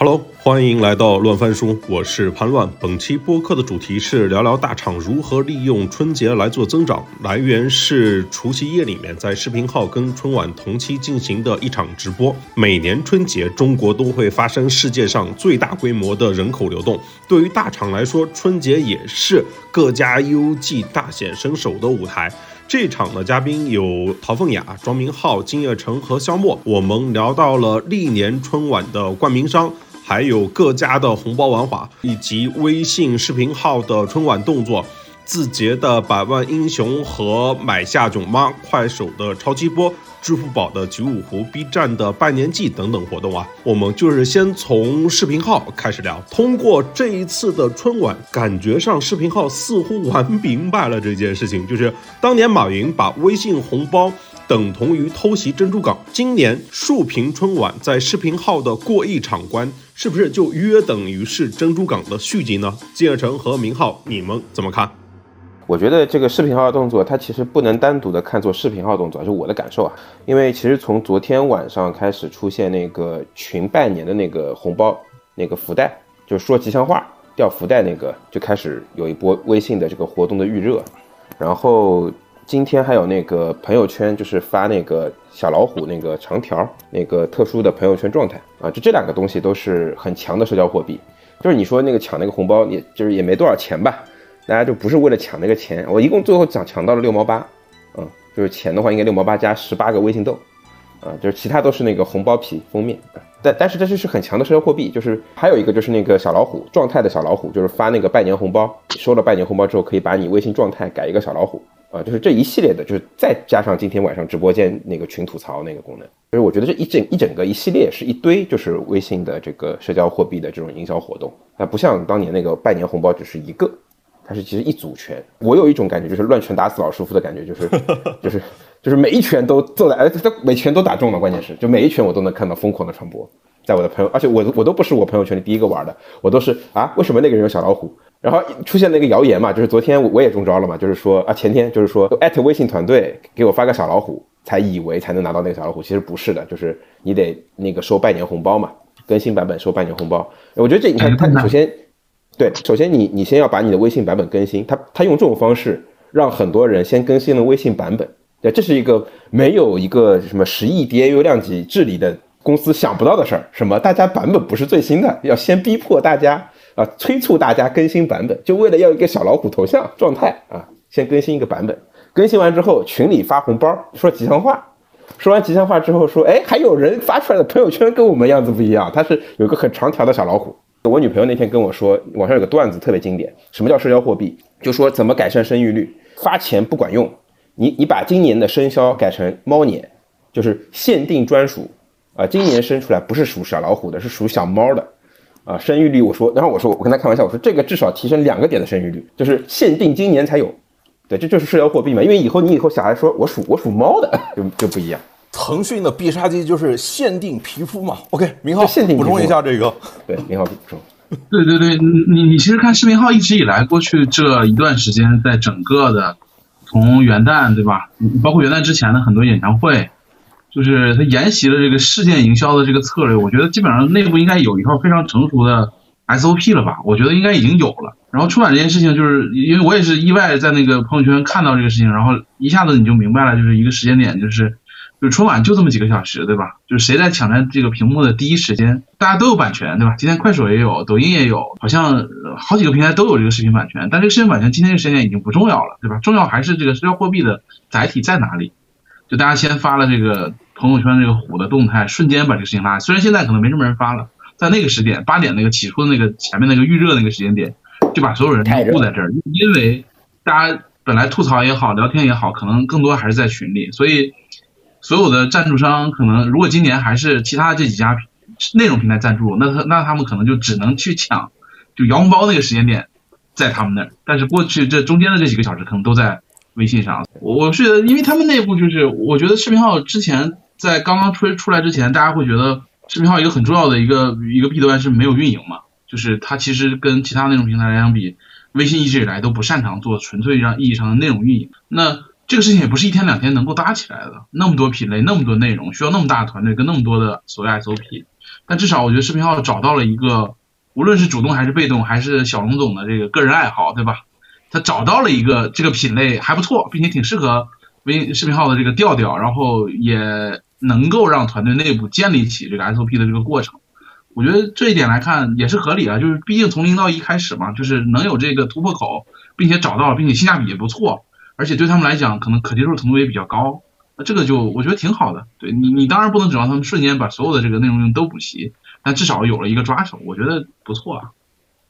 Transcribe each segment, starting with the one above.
Hello，欢迎来到乱翻书，我是潘乱。本期播客的主题是聊聊大厂如何利用春节来做增长。来源是除夕夜里面在视频号跟春晚同期进行的一场直播。每年春节，中国都会发生世界上最大规模的人口流动。对于大厂来说，春节也是各家 U G 大显身手的舞台。这场的嘉宾有陶凤雅、庄明浩、金叶成和肖墨。我们聊到了历年春晚的冠名商。还有各家的红包玩法，以及微信视频号的春晚动作，字节的百万英雄和买下囧妈，快手的超级波，支付宝的九五湖，B 站的拜年季等等活动啊，我们就是先从视频号开始聊。通过这一次的春晚，感觉上视频号似乎玩明白了这件事情，就是当年马云把微信红包。等同于偷袭珍珠港。今年竖屏春晚在视频号的过亿场观，是不是就约等于是珍珠港的续集呢？金尔成和明浩，你们怎么看？我觉得这个视频号动作，它其实不能单独的看作视频号动作，是我的感受啊。因为其实从昨天晚上开始出现那个群拜年的那个红包那个福袋，就说吉祥话掉福袋那个，就开始有一波微信的这个活动的预热，然后。今天还有那个朋友圈，就是发那个小老虎那个长条，那个特殊的朋友圈状态啊，就这两个东西都是很强的社交货币。就是你说那个抢那个红包，也就是也没多少钱吧，大家就不是为了抢那个钱。我一共最后抢抢到了六毛八，嗯，就是钱的话应该六毛八加十八个微信豆，啊，就是其他都是那个红包皮封面。但但是这就是很强的社交货币。就是还有一个就是那个小老虎状态的小老虎，就是发那个拜年红包，收了拜年红包之后可以把你微信状态改一个小老虎。啊，就是这一系列的，就是再加上今天晚上直播间那个群吐槽那个功能，就是我觉得这一整一整个一系列是一堆就是微信的这个社交货币的这种营销活动，它不像当年那个拜年红包只是一个，它是其实一组拳。我有一种感觉，就是乱拳打死老师傅的感觉，就是就是就是每一拳都揍来，哎，这每拳都打中了，关键是就每一拳我都能看到疯狂的传播，在我的朋友，而且我我都不是我朋友圈里第一个玩的，我都是啊，为什么那个人有小老虎？然后出现了一个谣言嘛，就是昨天我也中招了嘛，就是说啊前天就是说艾特微信团队给我发个小老虎，才以为才能拿到那个小老虎，其实不是的，就是你得那个收拜年红包嘛，更新版本收拜年红包。我觉得这你看他首先，对，首先你你先要把你的微信版本更新，他他用这种方式让很多人先更新了微信版本，对，这是一个没有一个什么十亿 DAU 量级治理的公司想不到的事儿，什么大家版本不是最新的，要先逼迫大家。啊，催促大家更新版本，就为了要一个小老虎头像状态啊，先更新一个版本。更新完之后，群里发红包，说吉祥话。说完吉祥话之后，说，哎，还有人发出来的朋友圈跟我们样子不一样，他是有个很长条的小老虎。我女朋友那天跟我说，网上有个段子特别经典，什么叫社交货币？就说怎么改善生育率，发钱不管用，你你把今年的生肖改成猫年，就是限定专属啊，今年生出来不是属小老虎的，是属小猫的。啊，生育率我说，然后我说，我跟他开玩笑，我说这个至少提升两个点的生育率，就是限定今年才有，对，这就是社交货币嘛，因为以后你以后小孩说我属我属猫的，就就不一样。腾讯的必杀技就是限定皮肤嘛。OK，明浩限定补充一下这个，对，明浩补充。对对对，你你其实看视频号一直以来过去这一段时间，在整个的从元旦对吧，包括元旦之前的很多演唱会。就是他沿袭了这个事件营销的这个策略，我觉得基本上内部应该有一套非常成熟的 SOP 了吧？我觉得应该已经有了。然后春晚这件事情，就是因为我也是意外在那个朋友圈看到这个事情，然后一下子你就明白了，就是一个时间点，就是就春晚就这么几个小时，对吧？就是谁在抢占这个屏幕的第一时间，大家都有版权，对吧？今天快手也有，抖音也有，好像好几个平台都有这个视频版权。但这个视频版权今天这个时间点已经不重要了，对吧？重要还是这个社交货币的载体在哪里？就大家先发了这个朋友圈这个虎的动态，瞬间把这个事情拉。虽然现在可能没什么人发了，在那个时点八点那个起初的那个前面那个预热那个时间点，就把所有人都布在这儿。因为大家本来吐槽也好，聊天也好，可能更多还是在群里，所以所有的赞助商可能如果今年还是其他这几家内容平台赞助，那他那他们可能就只能去抢，就摇红包那个时间点在他们那儿。但是过去这中间的这几个小时可能都在。微信上，我是觉得因为他们内部就是，我觉得视频号之前在刚刚出出来之前，大家会觉得视频号一个很重要的一个一个弊端是没有运营嘛，就是它其实跟其他内容平台来相比，微信一直以来都不擅长做纯粹让意义上的内容运营。那这个事情也不是一天两天能够搭起来的，那么多品类，那么多内容，需要那么大的团队跟那么多的所谓 SOP。但至少我觉得视频号找到了一个，无论是主动还是被动，还是小龙总的这个个人爱好，对吧？他找到了一个这个品类还不错，并且挺适合微视频号的这个调调，然后也能够让团队内部建立起这个 SOP 的这个过程。我觉得这一点来看也是合理啊，就是毕竟从零到一开始嘛，就是能有这个突破口，并且找到，并且性价比也不错，而且对他们来讲可能可接受程度也比较高，那这个就我觉得挺好的。对你，你当然不能指望他们瞬间把所有的这个内容都补齐，但至少有了一个抓手，我觉得不错啊。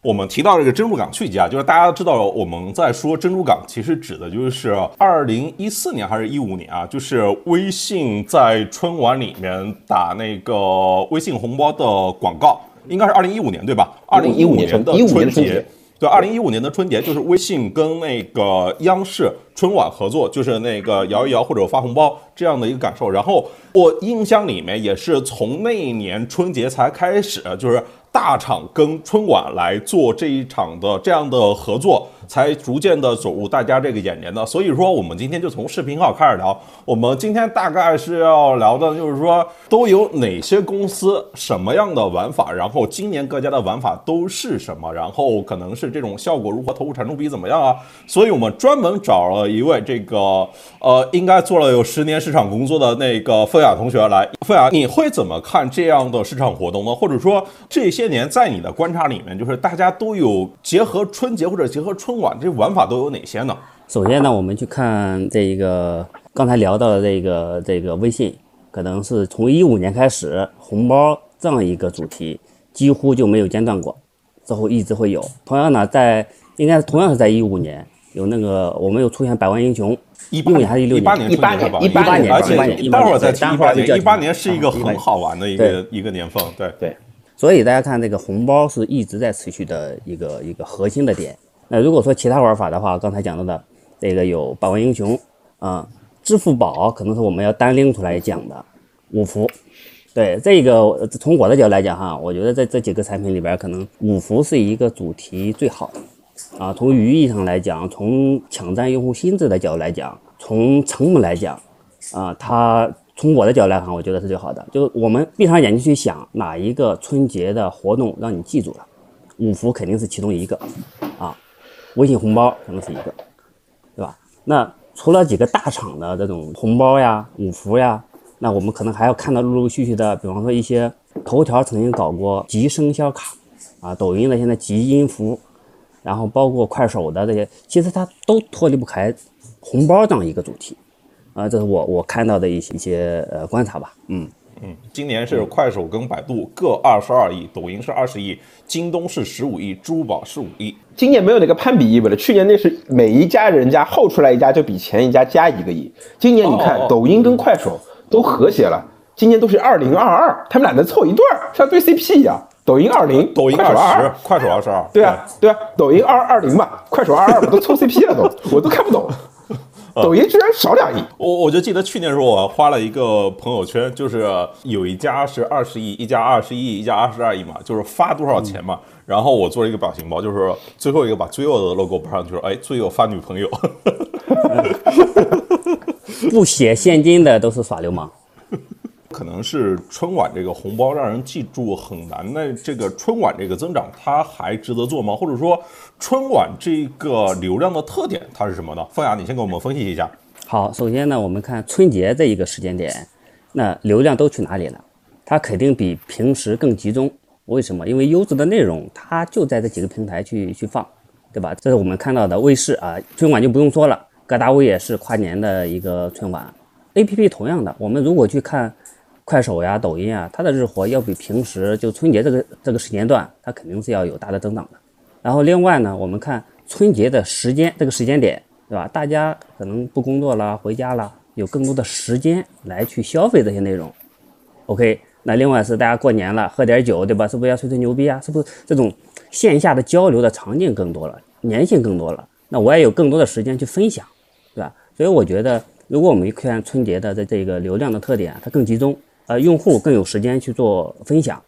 我们提到这个珍珠港续集啊，就是大家知道我们在说珍珠港，其实指的就是二零一四年还是一五年啊，就是微信在春晚里面打那个微信红包的广告，应该是二零一五年对吧？二零一五年的春节，对，二零一五年的春节就是微信跟那个央视春晚合作，就是那个摇一摇或者发红包这样的一个感受。然后我印象里面也是从那一年春节才开始，就是。大厂跟春晚来做这一场的这样的合作。才逐渐的走入大家这个眼帘的，所以说我们今天就从视频号开始聊。我们今天大概是要聊的，就是说都有哪些公司什么样的玩法，然后今年各家的玩法都是什么，然后可能是这种效果如何，投入产出比怎么样啊？所以我们专门找了一位这个呃，应该做了有十年市场工作的那个凤雅同学来。凤雅，你会怎么看这样的市场活动呢？或者说这些些年在你的观察里面，就是大家都有结合春节或者结合春。晚这玩法都有哪些呢？首先呢，我们去看这一个刚才聊到的这个这个微信，可能是从一五年开始，红包这样一个主题几乎就没有间断过，之后一直会有。同样呢，在应该同样是在一五年有那个我们有出现百万英雄，一五年还是一六年？一八年，一八年，而且待会儿再提一八年。一八年是一个很好玩的一个一个年份，对对。所以大家看这个红包是一直在持续的一个一个核心的点。那如果说其他玩法的话，刚才讲到的这个有百万英雄啊，支付宝可能是我们要单拎出来讲的五福。对这个，从我的角度来讲哈，我觉得在这几个产品里边，可能五福是一个主题最好啊。从语义上来讲，从抢占用户心智的角度来讲，从成本来讲啊，它从我的角度来看，我觉得是最好的。就我们闭上眼睛去想，哪一个春节的活动让你记住了，五福肯定是其中一个啊。微信红包可能是一个，对吧？那除了几个大厂的这种红包呀、五福呀，那我们可能还要看到陆陆续续的，比方说一些头条曾经搞过集生肖卡啊，抖音的现在集音符，然后包括快手的这些，其实它都脱离不开红包这样一个主题啊，这是我我看到的一些一些呃观察吧，嗯。嗯，今年是快手跟百度各二十二亿，抖音是二十亿，京东是十五亿，支付宝是五亿。今年没有那个攀比意味了，去年那是每一家人家后出来一家就比前一家加一个亿。今年你看，抖音跟快手都和谐了，今年都是二零二二，他们俩能凑一对儿，像对 CP 一样。抖音二零，抖音二十，快手二十二。对啊，对啊，抖音二二零嘛，快手二二嘛，都凑 CP 了都，我都看不懂。抖音居然少两亿，我我就记得去年时候我花了一个朋友圈，就是有一家是二十亿，一家二十亿，一家二十二亿嘛，就是发多少钱嘛。然后我做了一个表情包，就是最后一个把最后的 logo 补上去，哎，最后发女朋友，不写现金的都是耍流氓。是春晚这个红包让人记住很难，那这个春晚这个增长它还值得做吗？或者说春晚这个流量的特点它是什么呢？凤雅，你先给我们分析一下。好，首先呢，我们看春节这一个时间点，那流量都去哪里了？它肯定比平时更集中。为什么？因为优质的内容它就在这几个平台去去放，对吧？这是我们看到的卫视啊，春晚就不用说了，各大卫也是跨年的一个春晚。A P P 同样的，我们如果去看。快手呀、抖音啊，它的日活要比平时就春节这个这个时间段，它肯定是要有大的增长的。然后另外呢，我们看春节的时间这个时间点，对吧？大家可能不工作了，回家了，有更多的时间来去消费这些内容。OK，那另外是大家过年了，喝点酒，对吧？是不是要吹吹牛逼啊？是不是这种线下的交流的场景更多了，粘性更多了？那我也有更多的时间去分享，对吧？所以我觉得，如果我们看春节的这这个流量的特点，它更集中。呃，用户更有时间去做分享，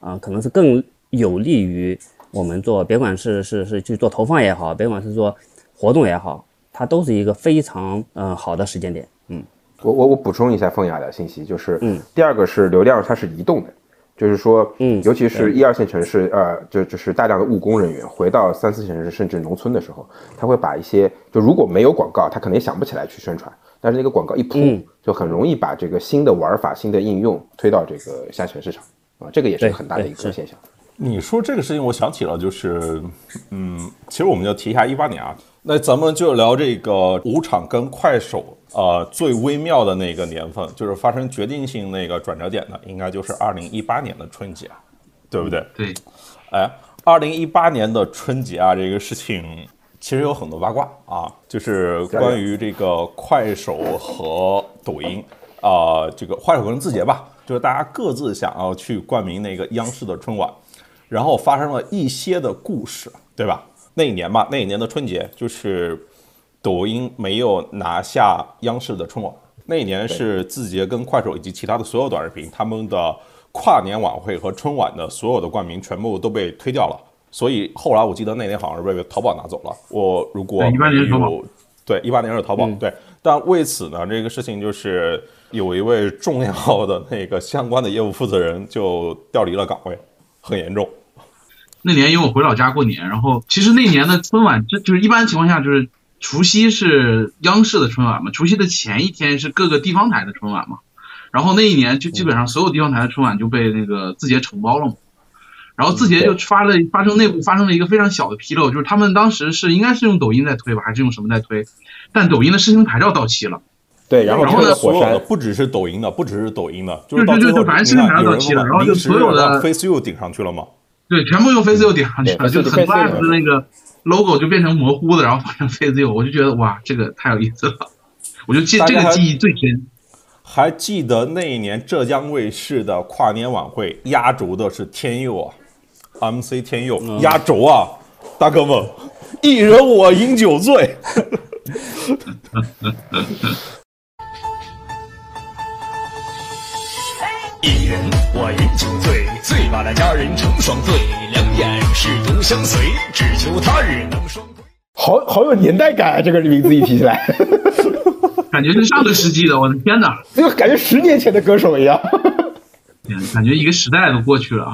啊，可能是更有利于我们做，别管是是是去做投放也好，别管是做活动也好，它都是一个非常嗯好的时间点。嗯，我我我补充一下凤雅的信息，就是嗯，第二个是流量它是移动的，就是说，嗯尤其是一二线城市，呃，就就是大量的务工人员回到三四线城市甚至农村的时候，他会把一些就如果没有广告，他可能也想不起来去宣传，但是那个广告一铺，嗯。就很容易把这个新的玩法、新的应用推到这个下沉市场。啊，这个也是对很大的一个现象。你说这个事情，我想起了，就是，嗯，其实我们就提一下一八年啊，那咱们就聊这个五场跟快手，呃，最微妙的那个年份，就是发生决定性那个转折点的，应该就是二零一八年的春节，对不对？对，哎，二零一八年的春节啊，这个事情其实有很多八卦啊，就是关于这个快手和抖音啊、这个快手跟字节吧，就是大家各自想要去冠名那个央视的春晚，然后发生了一些的故事，对吧？那一年嘛，那一年的春节就是抖音没有拿下央视的春晚，那一年是字节跟快手以及其他的所有短视频，他们的跨年晚会和春晚的所有的冠名全部都被推掉了。所以后来我记得那年好像是被淘宝拿走了。我如果对18年是淘宝有对，一八年是淘宝，对。但为此呢，这个事情就是有一位重要的那个相关的业务负责人就调离了岗位，很严重。那年因为我回老家过年，然后其实那年的春晚，这就是一般情况下就是除夕是央视的春晚嘛，除夕的前一天是各个地方台的春晚嘛，然后那一年就基本上所有地方台的春晚就被那个字节承包了嘛，然后字节就发了发生内部发生了一个非常小的纰漏，就是他们当时是应该是用抖音在推吧，还是用什么在推，但抖音的试听牌照到期了。对，然后然后呢火所有的，不只是抖音的，不只是抖音的，就是对到最后反正你看是拿到有人说期了然后就临时所有的 FaceU 顶上去了嘛。对，全部用 Face 顶上去了，就很多 Face app 的那个 logo 就变成模糊的，然后换成 Face 我就觉得哇，这个太有意思了，我就记这个记忆最深。还记得那一年浙江卫视的跨年晚会压轴的是天佑啊，MC 天佑压轴啊，大哥们，一人我饮酒醉。一人我饮酒醉，醉把那佳人成双对，两眼是独相随，只求他日能双归。好好有年代感啊！这个名字一提起来，感觉是上个世纪的，我的天哪！就感觉十年前的歌手一样。天感觉一个时代都过去了啊！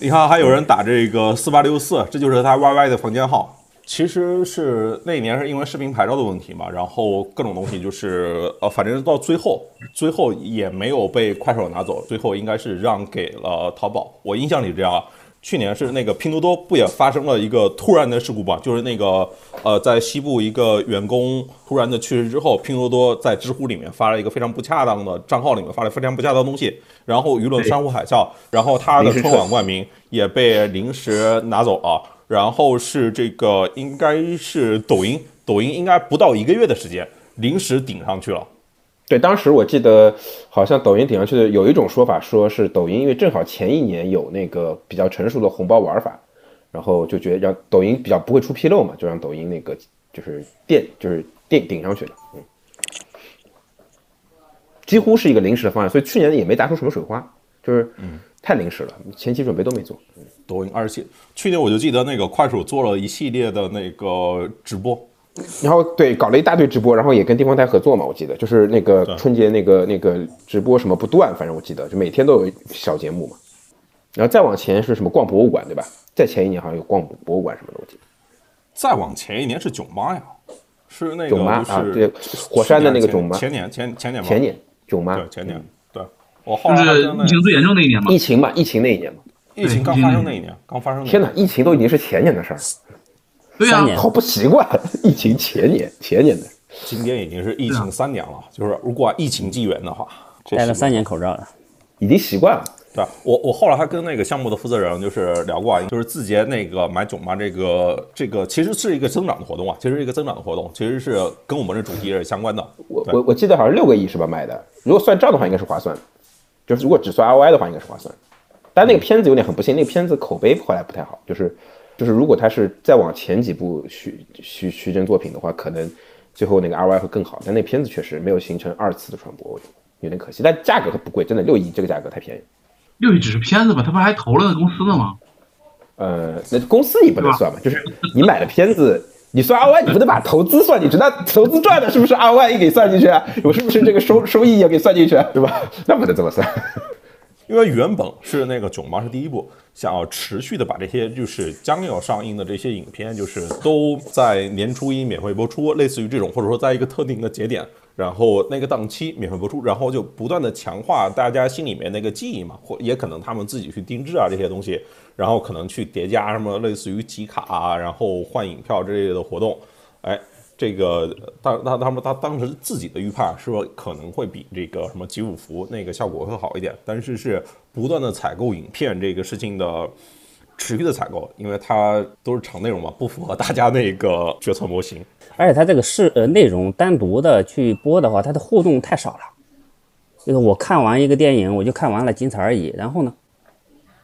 你看，还有人打这个四八六四，这就是他 YY 的房间号。其实是那一年是因为视频牌照的问题嘛，然后各种东西就是呃，反正到最后，最后也没有被快手拿走，最后应该是让给了淘宝。我印象里这样。去年是那个拼多多不也发生了一个突然的事故吧？就是那个呃，在西部一个员工突然的去世之后，拼多多在知乎里面发了一个非常不恰当的账号里面发了非常不恰当的东西，然后舆论山呼海啸，然后他的春晚冠名也被临时拿走了。然后是这个应该是抖音，抖音应该不到一个月的时间临时顶上去了。对，当时我记得好像抖音顶上去的有一种说法，说是抖音因为正好前一年有那个比较成熟的红包玩法，然后就觉得让抖音比较不会出纰漏嘛，就让抖音那个就是垫就是垫顶上去了，嗯，几乎是一个临时的方案，所以去年也没打出什么水花，就是嗯太临时了，前期准备都没做。抖音二期，去年我就记得那个快手做了一系列的那个直播，然后对，搞了一大堆直播，然后也跟地方台合作嘛，我记得就是那个春节那个那个直播什么不断，反正我记得就每天都有小节目嘛。然后再往前是什么逛博物馆对吧？再前一年好像有逛博物馆什么的，我记得。再往前一年是囧妈呀，是那个囧妈就是啊对火山的那个囧妈前年前前年吧前年囧妈对前年对，我后就来还跟那是疫情最严重那一年嘛疫。情嘛，疫情那一年嘛。疫情刚发生那一年，刚发生那一年天哪，疫情都已经是前年的事儿，对呀、三年好不习惯。疫情前年前年的，今天已经是疫情三年了，就是如果按疫情纪元的话，戴了三年口罩了。已经习惯了。对我，我后来还跟那个项目的负责人就是聊过啊，就是字节那个买囧妈这个这个其实是一个增长的活动啊，其实是一个增长的活动，其实是跟我们的主题也是相关的。我我我记得好像六个亿是吧买的，如果算账的话应该是划算，就是如果只算 ROI 的话应该是划算。但那个片子有点很不幸，那个片子口碑后来不太好，就是就是如果他是再往前几部徐徐徐峥作品的话，可能最后那个 ROI 会更好。但那片子确实没有形成二次的传播，我觉得有点可惜。但价格不贵，真的六亿这个价格太便宜。六亿只是片子吧，他不还投了那公司呢吗？呃，那公司你不能算嘛，就是你买了片子，你算 ROI，你不能把投资算进去，那投资赚的是不是 ROI 也给算进去啊？我是不是这个收收益也给算进去啊？对吧？那不能这么算。因为原本是那个囧妈是第一部，想要持续的把这些就是将要上映的这些影片，就是都在年初一免费播出，类似于这种，或者说在一个特定的节点，然后那个档期免费播出，然后就不断的强化大家心里面那个记忆嘛，或也可能他们自己去定制啊这些东西，然后可能去叠加什么类似于集卡啊，然后换影票之类的活动，哎。这个当当他们他当时自己的预判是说可能会比这个什么集五福那个效果会好一点，但是是不断的采购影片这个事情的持续的采购，因为它都是长内容嘛，不符合大家那个决策模型。而且它这个是呃内容单独的去播的话，它的互动太少了。就是我看完一个电影，我就看完了，仅此而已。然后呢，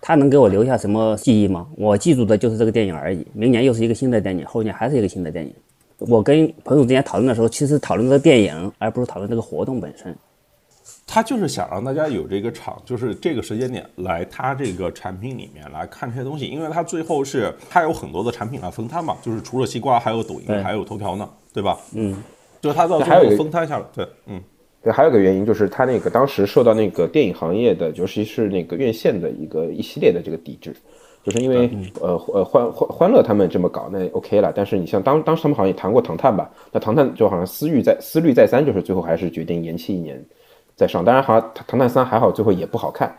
它能给我留下什么记忆吗？我记住的就是这个电影而已。明年又是一个新的电影，后年还是一个新的电影。我跟朋友之间讨论的时候，其实讨论这个电影，而不是讨论这个活动本身。他就是想让大家有这个场，就是这个时间点来他这个产品里面来看这些东西，因为他最后是他有很多的产品来分摊嘛，就是除了西瓜，还有抖音，还有头条呢，对吧？嗯，就是他到最后还有一个分摊下来，对，嗯，对，还有个原因就是他那个当时受到那个电影行业的，尤其是那个院线的一个一系列的这个抵制，就是因为呃呃欢欢欢乐他们这么搞那 OK 了，但是你像当当时他们好像也谈过唐探吧，那唐探就好像思虑再思虑再三，就是最后还是决定延期一年再上，当然好像唐唐探三还好最后也不好看。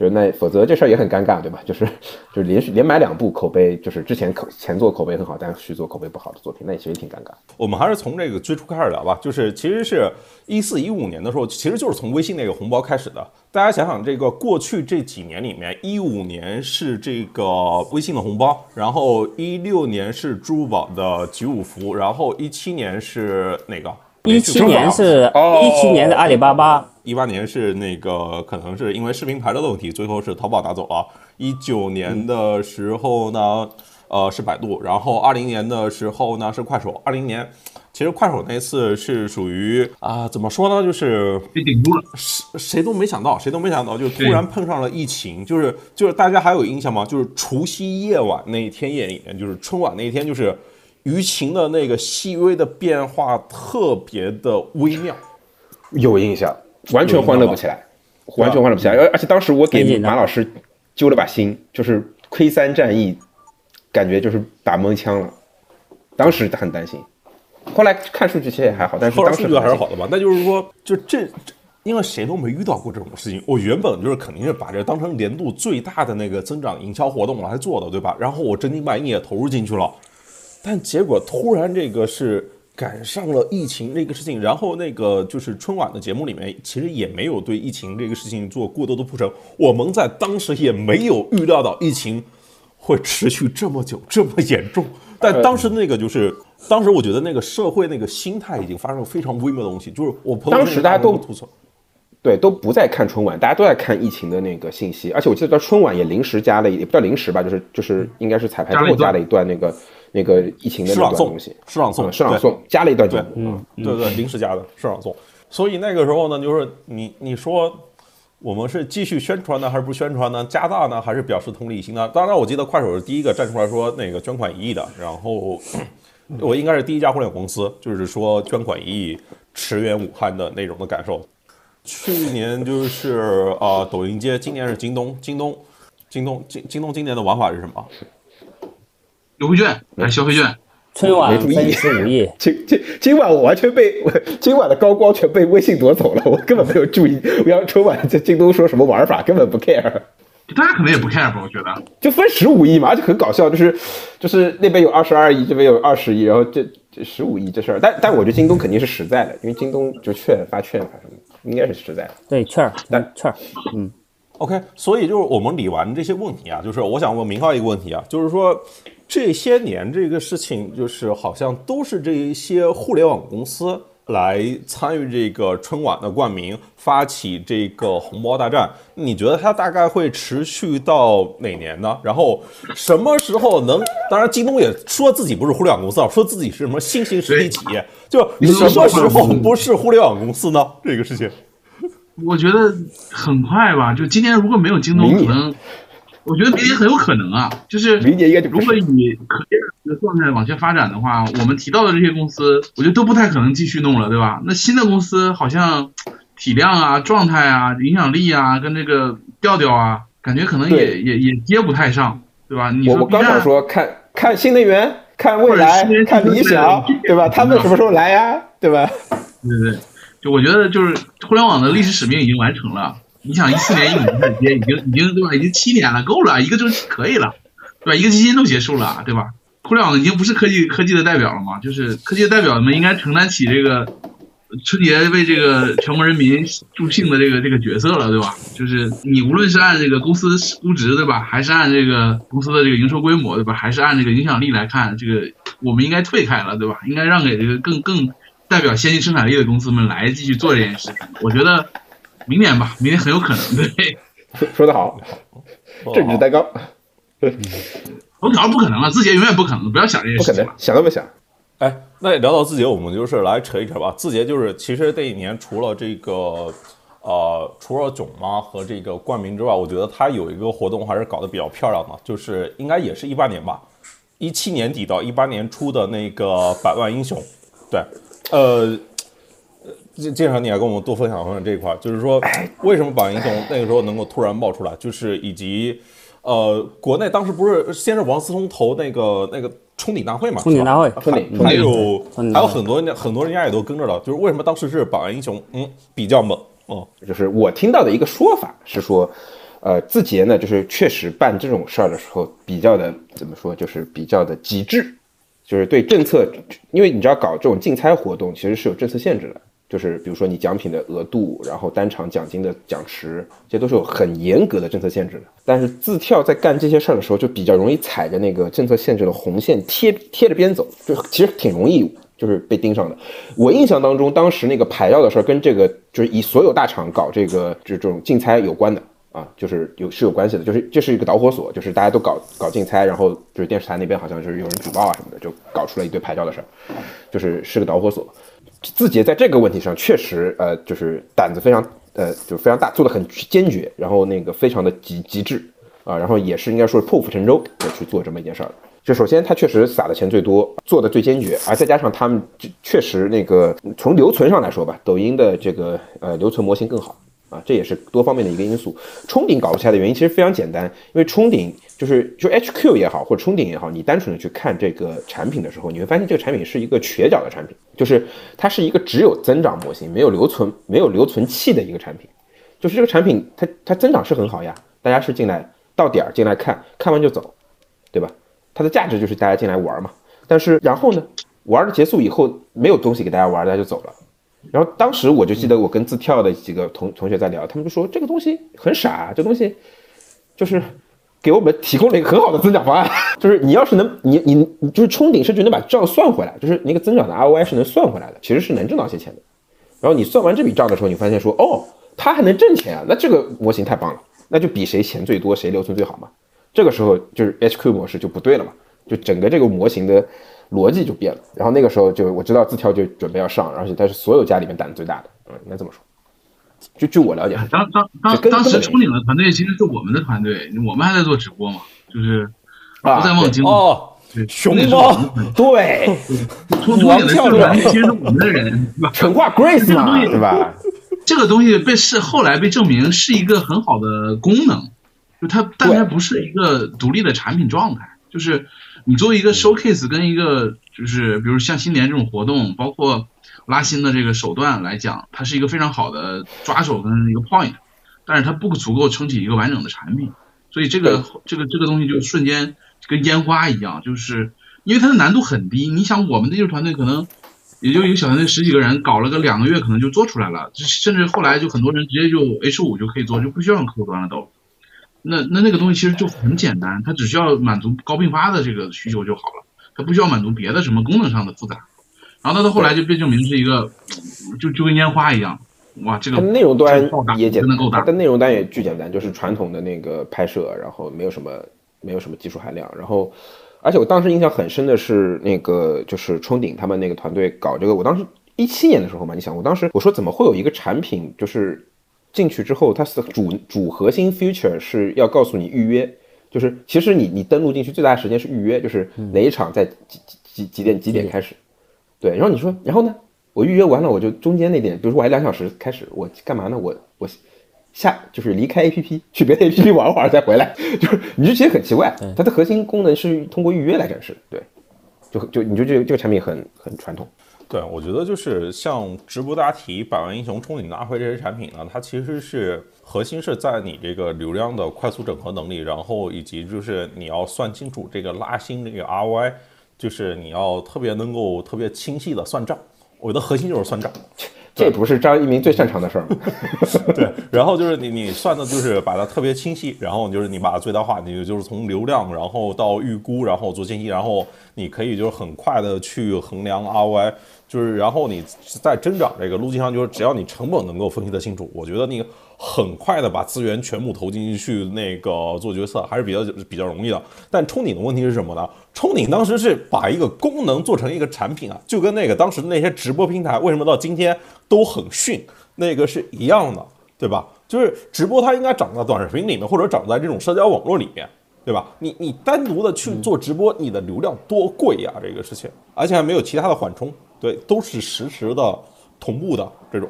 就是那，否则这事儿也很尴尬，对吧？就是就是连续连买两部口碑，就是之前口前作口碑很好，但续作口碑不好的作品，那其实挺尴尬。我们还是从这个最初开始聊吧，就是其实是一四一五年的时候，其实就是从微信那个红包开始的。大家想想，这个过去这几年里面，一五年是这个微信的红包，然后一六年是支付宝的集五福，然后一七年是哪个？一七年是哦一七年的阿里巴巴，一八年是那个可能是因为视频牌照的问题，最后是淘宝拿走了。一九年的时候呢，呃是百度，然后二零年的时候呢是快手。二零年其实快手那次是属于啊、怎么说呢，就是被顶住了。谁谁都没想到，谁都没想到，就突然碰上了疫情，就是就是大家还有印象吗？就是除夕夜晚那一天夜里面，就是春晚那一天，就是舆情的那个细微的变化特别的微妙。有印象，完全欢乐不起来，完全欢乐不起来。而而且当时我给马老师揪了把心，就是亏三战役，感觉就是打蒙枪了，当时很担心。后来看数据其实也还好，但是当时数据还是好的吧？那就是说，就这，这因为谁都没遇到过这种事情。我原本就是肯定是把这当成年度最大的那个增长营销活动来做的，对吧？然后我真金白银也投入进去了，但结果突然这个是赶上了疫情这个事情，然后那个就是春晚的节目里面其实也没有对疫情这个事情做过多的铺陈，我们在当时也没有预料到疫情会持续这么久这么严重。但当时那个就是，当时我觉得那个社会那个心态已经发生了非常微妙的东西，就是我朋友当时大家都吐槽，对，都不在看春晚，大家都在看疫情的那个信息。而且我记得在春晚也临时加了一，也不叫临时吧，就是就是应该是彩排之后加了一段那个那个疫情的那诗朗诵段东西，，诗朗诵，嗯诗朗诵加了一段节对目。嗯，对对，临时加的诗朗诵。所以那个时候呢，就是你你说我们是继续宣传呢，还是不宣传呢？加大呢，还是表示同理心呢？当然，我记得快手是第一个站出来说那个捐款一亿的，然后 我应该是第一家互联网公司，就是说捐款一亿驰援武汉的那种的感受。去年就是呃抖音街，今年是京东，京东，京东，京京东今年的玩法是什么？优惠券还是消费券？春晚没注意十五亿，今今今晚我完全被我 今晚的高光全被微信夺走了，我根本没有注意。我要春晚在京东说什么玩法，根本不 care。大家可能也不 care 吧，我觉得。就分十五亿嘛，而且很搞笑，就是就是那边有二十二亿，这边有二十亿，然后这这十五亿这事儿，但但我觉得京东肯定是实在的，因为京东就券发券发什么的，应该是实在的。对券儿但券儿，嗯，OK，所以就是我们理完这些问题啊，就是我想问明浩一个问题啊，就是说这些年这个事情，就是好像都是这一些互联网公司来参与这个春晚的冠名，发起这个红包大战。你觉得它大概会持续到哪年呢？然后什么时候能？当然，京东也说自己不是互联网公司啊，说自己是什么新型实体企业，就什么时候不是互联网公司呢？这个事情。我觉得很快吧，就今年如果没有京东，可能我觉得明年很有可能啊。就是明年应该就如果以可见的状态往前发展的话，我们提到的这些公司，我觉得都不太可能继续弄了，对吧？那新的公司好像体量啊、状态啊、影响力啊，跟这个调调啊，感觉可能也也也接不太上，对吧？你说刚想说看看新能源，看未来看理想，对吧？他们什么时候来呀？对吧？对对，就我觉得就是互联网的历史使命已经完成了。你想一四年一五年开始接，已经已经对吧？已经七年了，够了，一个周期可以了，对吧？一个基金都结束了，对吧？互联网已经不是科技科技的代表了嘛，就是科技的代表们应该承担起这个春节为这个全国人民助兴的这个这个角色了，对吧？就是你无论是按这个公司估值，对吧？还是按这个公司的这个营收规模，对吧？还是按这个影响力来看，这个我们应该退开了，对吧？应该让给这个更更代表先进生产力的公司们来继续做这件事情。我觉得明年吧，明年很有可能，对。说说得好，政治蛋糕头条不可能了，字节永远不可能，不要想这些不可能事情。，想都别想。哎，那聊到字节，我们就是来扯一扯吧。字节就是其实这一年除了这个呃，除了囧妈和这个冠名之外，我觉得它有一个活动还是搞得比较漂亮的，就是应该也是一八年吧，一七年底到一八年初的那个百万英雄，对，呃。介介绍你来跟我们多分享分享这一块，就是说为什么百万英雄那个时候能够突然冒出来，就是以及呃，国内当时不是先是王思聪投那个那个冲顶大会嘛，冲顶大会，冲顶还嗯有嗯还有很多人很多人家也都跟着了，就是为什么当时是百万英雄，嗯，比较猛哦，就是我听到的一个说法是说，呃，字节呢，就是确实办这种事儿的时候比较的怎么说，就是比较的极致，就是对政策，因为你知道搞这种竞猜活动其实是有政策限制的，就是比如说你奖品的额度，然后单场奖金的奖池，这都是有很严格的政策限制的。但是自跳在干这些事儿的时候，就比较容易踩着那个政策限制的红线贴贴着边走，就其实挺容易就是被盯上的。我印象当中，当时那个牌照的事儿跟这个就是以所有大厂搞这个就是这种竞猜有关的啊，就是有是有关系的，就是这是一个导火索，就是大家都搞搞竞猜，然后就是电视台那边好像就是有人举报啊什么的，就搞出来一堆牌照的事儿，就是是个导火索。字节在这个问题上确实呃就是胆子非常呃就非常大，做的很坚决，然后那个非常的极极致啊，然后也是应该说破釜沉舟的去做这么一件事儿。就首先他确实撒的钱最多，做的最坚决，而再加上他们确实那个从留存上来说吧，抖音的这个呃留存模型更好。啊，这也是多方面的一个因素。冲顶搞不起来的原因其实非常简单，因为冲顶就是就 HQ 也好，或者冲顶也好，你单纯的去看这个产品的时候，你会发现这个产品是一个瘸脚的产品，就是它是一个只有增长模型，没有留存没有留存器的一个产品。就是这个产品它它增长是很好呀，大家是进来到点儿进来看看完就走，对吧？它的价值就是大家进来玩嘛。但是然后呢，玩的结束以后没有东西给大家玩，大家就走了。然后当时我就记得我跟自跳的几个同同学在聊，他们就说这个东西很傻，这东西就是给我们提供了一个很好的增长方案，就是你要是能你你你就是冲顶甚至能把账算回来，就是那个增长的 ROI 是能算回来的，其实是能挣到些钱的。然后你算完这笔账的时候，你发现说哦，它还能挣钱啊，那这个模型太棒了，那就比谁钱最多谁留存最好嘛。这个时候就是 HQ 模式就不对了嘛，就整个这个模型的。逻辑就变了，然后那个时候就我知道字跳就准备要上，而且他是所有家里面胆子最大的，嗯，应该这么说。就据我了解，当当当当时冲顶的团队其实是我们的团队，我们还在做直播嘛，就是不在望京哦，熊猫对，冲冲顶的这个团队其实是我们的人，对吧？陈化 Grace 嘛，对吧？这个东西被是后来被证明是一个很好的功能，就它，但它不是一个独立的产品状态，就是。你作为一个 showcase 跟一个就是比如像新年这种活动，包括拉新的这个手段来讲，它是一个非常好的抓手跟一个 point，但是它不足够撑起一个完整的产品，所以这个这个这个东西就瞬间跟烟花一样，就是因为它的难度很低。你想我们的这个团队可能也就一个小团队十几个人，搞了个两个月可能就做出来了，甚至后来就很多人直接就 H 五就可以做，就不需要用客户端了都。那那那个东西其实就很简单，它只需要满足高并发的这个需求就好了，它不需要满足别的什么功能上的复杂。然后它到后来就被证明是一个，就就跟烟花一样，哇，这个它内容端也简单，够大，它的内容端也巨简单，就是传统的那个拍摄，然后没有什么没有什么技术含量。然后，而且我当时印象很深的是那个就是冲顶他们那个团队搞这个，我当时一七年的时候嘛，你想我当时我说怎么会有一个产品就是。进去之后，它是主主核心 feature 是要告诉你预约，就是其实你你登录进去最大的时间是预约，就是哪一场在几几几几点几点开始，对，然后你说然后呢，我预约完了，我就中间那点，比如说我还两小时开始，我干嘛呢？我我下就是离开 APP 去别的 APP 玩会儿再回来，就是你就觉得很奇怪，它的核心功能是通过预约来展示，对，就就你就这个这个产品很很传统。对，我觉得就是像直播答题、百万英雄、冲顶大会这些产品呢，它其实是核心是在你这个流量的快速整合能力，然后以及就是你要算清楚这个拉新这个 ROI，就是你要特别能够特别清晰的算账。我的核心就是算账，这不是张一鸣最擅长的事儿吗？对，然后就是你你算的就是把它特别清晰，然后就是你把它最大化，你就是从流量，然后到预估，然后做清晰，然后你可以就是很快的去衡量 ROI。就是，然后你在增长这个路径上，就是只要你成本能够分析得清楚，我觉得你很快的把资源全部投进去，那个做决策还是比较比较容易的。但冲顶的问题是什么呢？冲顶当时是把一个功能做成一个产品啊，就跟那个当时的那些直播平台为什么到今天都很逊，那个是一样的，对吧？就是直播它应该长在短视频里面，或者长在这种社交网络里面。对吧？你你单独的去做直播，你的流量多贵呀？这个事情，而且还没有其他的缓冲，对，都是实时的同步的这种。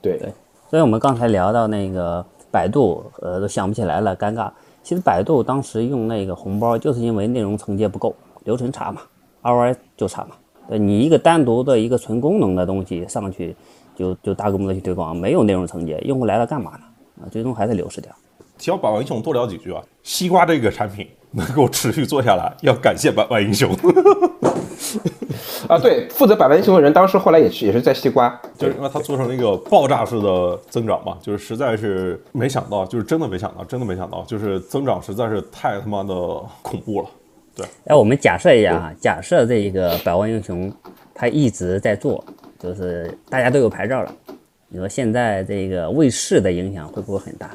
对对，所以我们刚才聊到那个百度，呃，都想不起来了，尴尬。其实百度当时用那个红包，就是因为内容承接不够，流程差嘛，ROI 就差嘛。对你一个单独的一个纯功能的东西上去，就就大规模的去推广，没有内容承接，用户来了干嘛呢？啊，最终还是流失掉。提到百万英雄多聊几句啊，西瓜这个产品能够持续做下来，要感谢百万英雄。啊，对，负责百万英雄的人当时后来也是也是在西瓜，就是因为他做成了一个爆炸式的增长嘛，就是实在是没想到，就是真的没想到，真的没想到，就是增长实在是太他妈的恐怖了。对，哎，我们假设一下啊，假设这个百万英雄他一直在做，就是大家都有牌照了，你说现在这个卫视的影响会不会很大？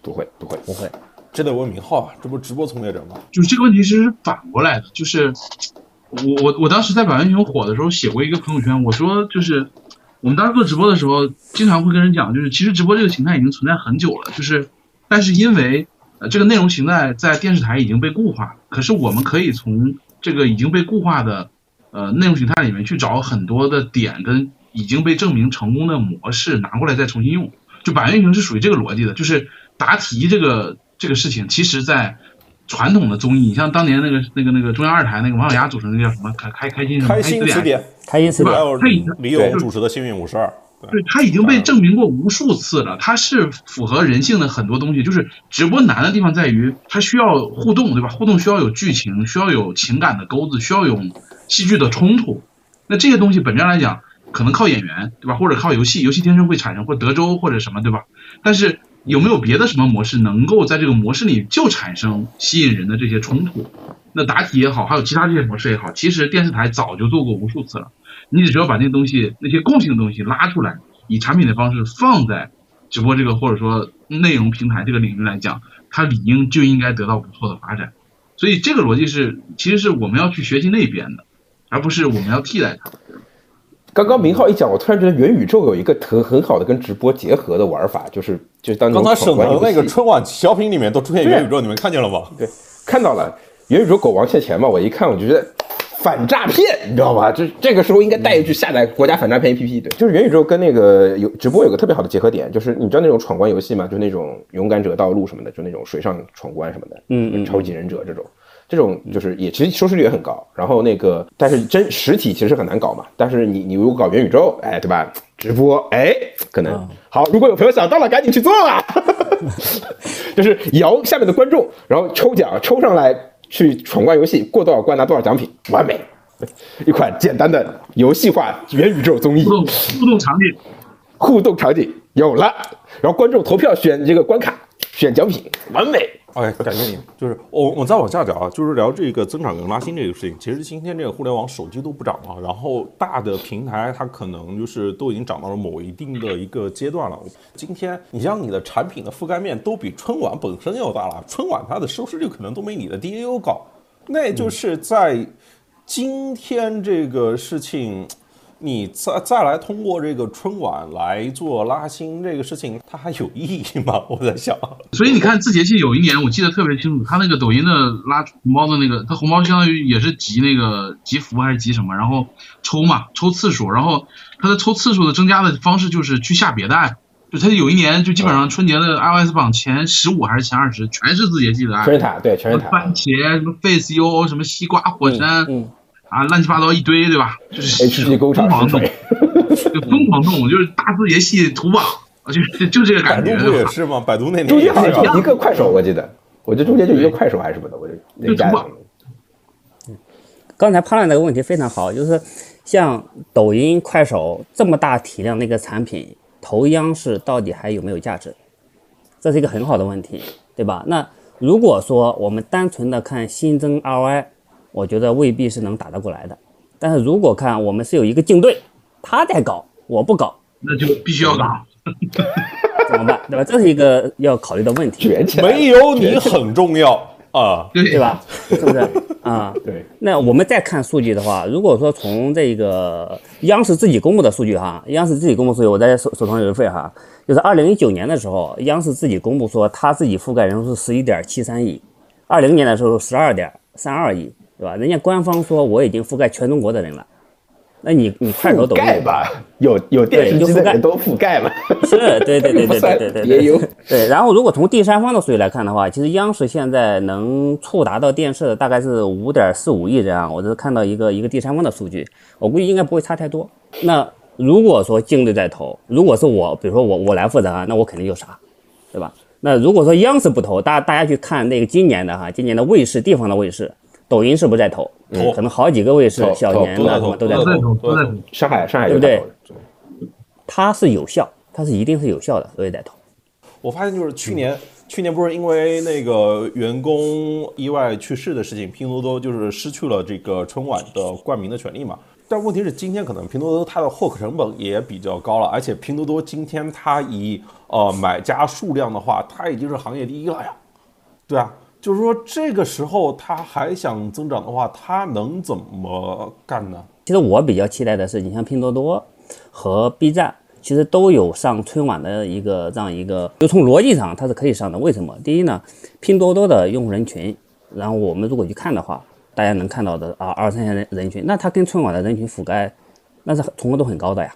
不会，不会，不会，这得问明浩啊，这不直播从业者吗？就是这个问题其实是反过来的，就是我我我当时在百万英雄火的时候写过一个朋友圈，我说就是我们当时做直播的时候，经常会跟人讲，就是其实直播这个形态已经存在很久了，就是但是因为呃这个内容形态在电视台已经被固化，可是我们可以从这个已经被固化的呃内容形态里面去找很多的点跟已经被证明成功的模式拿过来再重新用，就百万英雄是属于这个逻辑的，就是。答题这个这个事情，其实，在传统的综艺，你像当年那个那个那个中央二台那个王小丫主持那个叫什么开开开心什么开心词典，开心词典，还有李咏主持的幸运五十二，对，他已经被证明过无数次了，他是符合人性的很多东西。就是直播难的地方在于，它需要互动，对吧？互动需要有剧情，需要有情感的钩子，需要有戏剧的冲突。那这些东西本质上来讲，可能靠演员，对吧？或者靠游戏，游戏天生会产生，或德州或者什么，对吧？但是。有没有别的什么模式能够在这个模式里就产生吸引人的这些冲突？那答题也好，还有其他这些模式也好，其实电视台早就做过无数次了。你只需要把那东西、那些共性的东西拉出来，以产品的方式放在直播这个或者说内容平台这个领域来讲，它理应就应该得到不错的发展。所以这个逻辑是，其实是我们要去学习那边的，而不是我们要替代它。刚刚明浩一讲，我突然觉得元宇宙有一个很很好的跟直播结合的玩法，就是就当刚才沈腾那个春晚小品里面都出现元宇宙，你们看见了吗？对，看到了元宇宙狗王欠钱嘛，我一看我就觉得反诈骗，你知道吧？就这个时候应该带一句下载国家反诈骗 APP。对，就是元宇宙跟那个有直播有个特别好的结合点，就是你知道那种闯关游戏吗？就那种勇敢者道路什么的，就那种水上闯关什么的，嗯嗯，超级忍者这种。这种就是也其实收视率也很高，然后那个但是真实体其实很难搞嘛。但是你你如果搞元宇宙，哎，对吧？直播，哎，可能好。如果有朋友想到了，赶紧去做啊！就是摇下面的观众，然后抽奖抽上来去闯关游戏，过多少关拿多少奖品，完美。一款简单的游戏化元宇宙综艺，互动互动场景，互动场景有了，然后观众投票选这个关卡，选奖品，完美。哎，感谢你。就是我，我再往下讲啊，就是聊这个增长跟拉新这个事情。其实今天这个互联网手机都不涨了，然后大的平台它可能就是都已经涨到了某一定的一个阶段了。今天你像你的产品的覆盖面都比春晚本身要大了，春晚它的收视率可能都没你的 DAU 高。那就是在今天这个事情。你再再来通过这个春晚来做拉新这个事情，它还有意义吗？我在想。所以你看，字节系有一年我记得特别清楚，他那个抖音的拉红包的那个，他红包相当于也是集那个集福还是集什么，然后抽嘛，抽次数，然后他的抽次数的增加的方式就是去下别的 app，就他有一年就基本上春节的 iOS 榜前十五还是前二十全是字节系的 app，全是塔，对，全是塔。番茄什么 Face U 什么西瓜火山。嗯啊，乱七八糟一堆，对吧？就是 HG 工厂疯狂弄，就疯狂弄，就是大字节系图榜，就就这个百度感觉，不对吧？也是吗？百度那年中间好像就一个快手，我记得，我觉得中间就一个快手还是什么的，我就那就图加上榜刚才潘亮那个问题非常好，就是像抖音、快手这么大体量的一个产品，投央视到底还有没有价值？这是一个很好的问题，对吧？那如果说我们单纯的看新增 ROI，我觉得未必是能打得过来的。但是如果看我们是有一个竞对，他在搞，我不搞，那就必须要搞。怎么办？对吧？这是一个要考虑的问题，没有你很重要啊。对对？吧？是不是啊？对，那我们再看数据的话，如果说从这个央视自己公布的数据哈，央视自己公布数据，我在手手上有一份哈，就是二零一九年的时候，央视自己公布说他自己覆盖人数是十一点七三亿，二零年的时候十二点三二亿，对吧？人家官方说我已经覆盖全中国的人了，那你你快手、覆抖音盖吧，有有电视机的人都覆盖了，是，对对对对对对对，也 有。对，然后如果从第三方的数据来看的话，其实央视现在能触达到电视的大概是五点四五亿人啊，我这是看到一个一个第三方的数据，我估计应该不会差太多。那如果说竞对在投，如果是我，比如说我我来负责啊，那我肯定就杀，对吧？那如果说央视不投，大大家去看那个今年的哈，今年的卫视地方的卫视，抖音是不是在投？投可能好几个卫视，小年的什么都在都在投，都在。上海上海对不对它是有效，它是一定是有效的，所以在投。我发现就是去年，去年不是因为那个员工意外去世的事情，拼多多就是失去了这个春晚的冠名的权利嘛。但问题是，今天可能拼多多它的获客成本也比较高了，而且拼多多今天它以呃买家数量的话，它已经是行业第一了呀。对啊，就是说这个时候它还想增长的话，它能怎么干呢？其实我比较期待的是，你像拼多多和 B 站，其实都有上春晚的一个这样一个，就从逻辑上它是可以上的。为什么？第一呢，拼多多的用户人群，然后我们如果去看的话，大家能看到的啊，二三线人人群，那它跟春晚的人群覆盖，那是重合度很高的呀。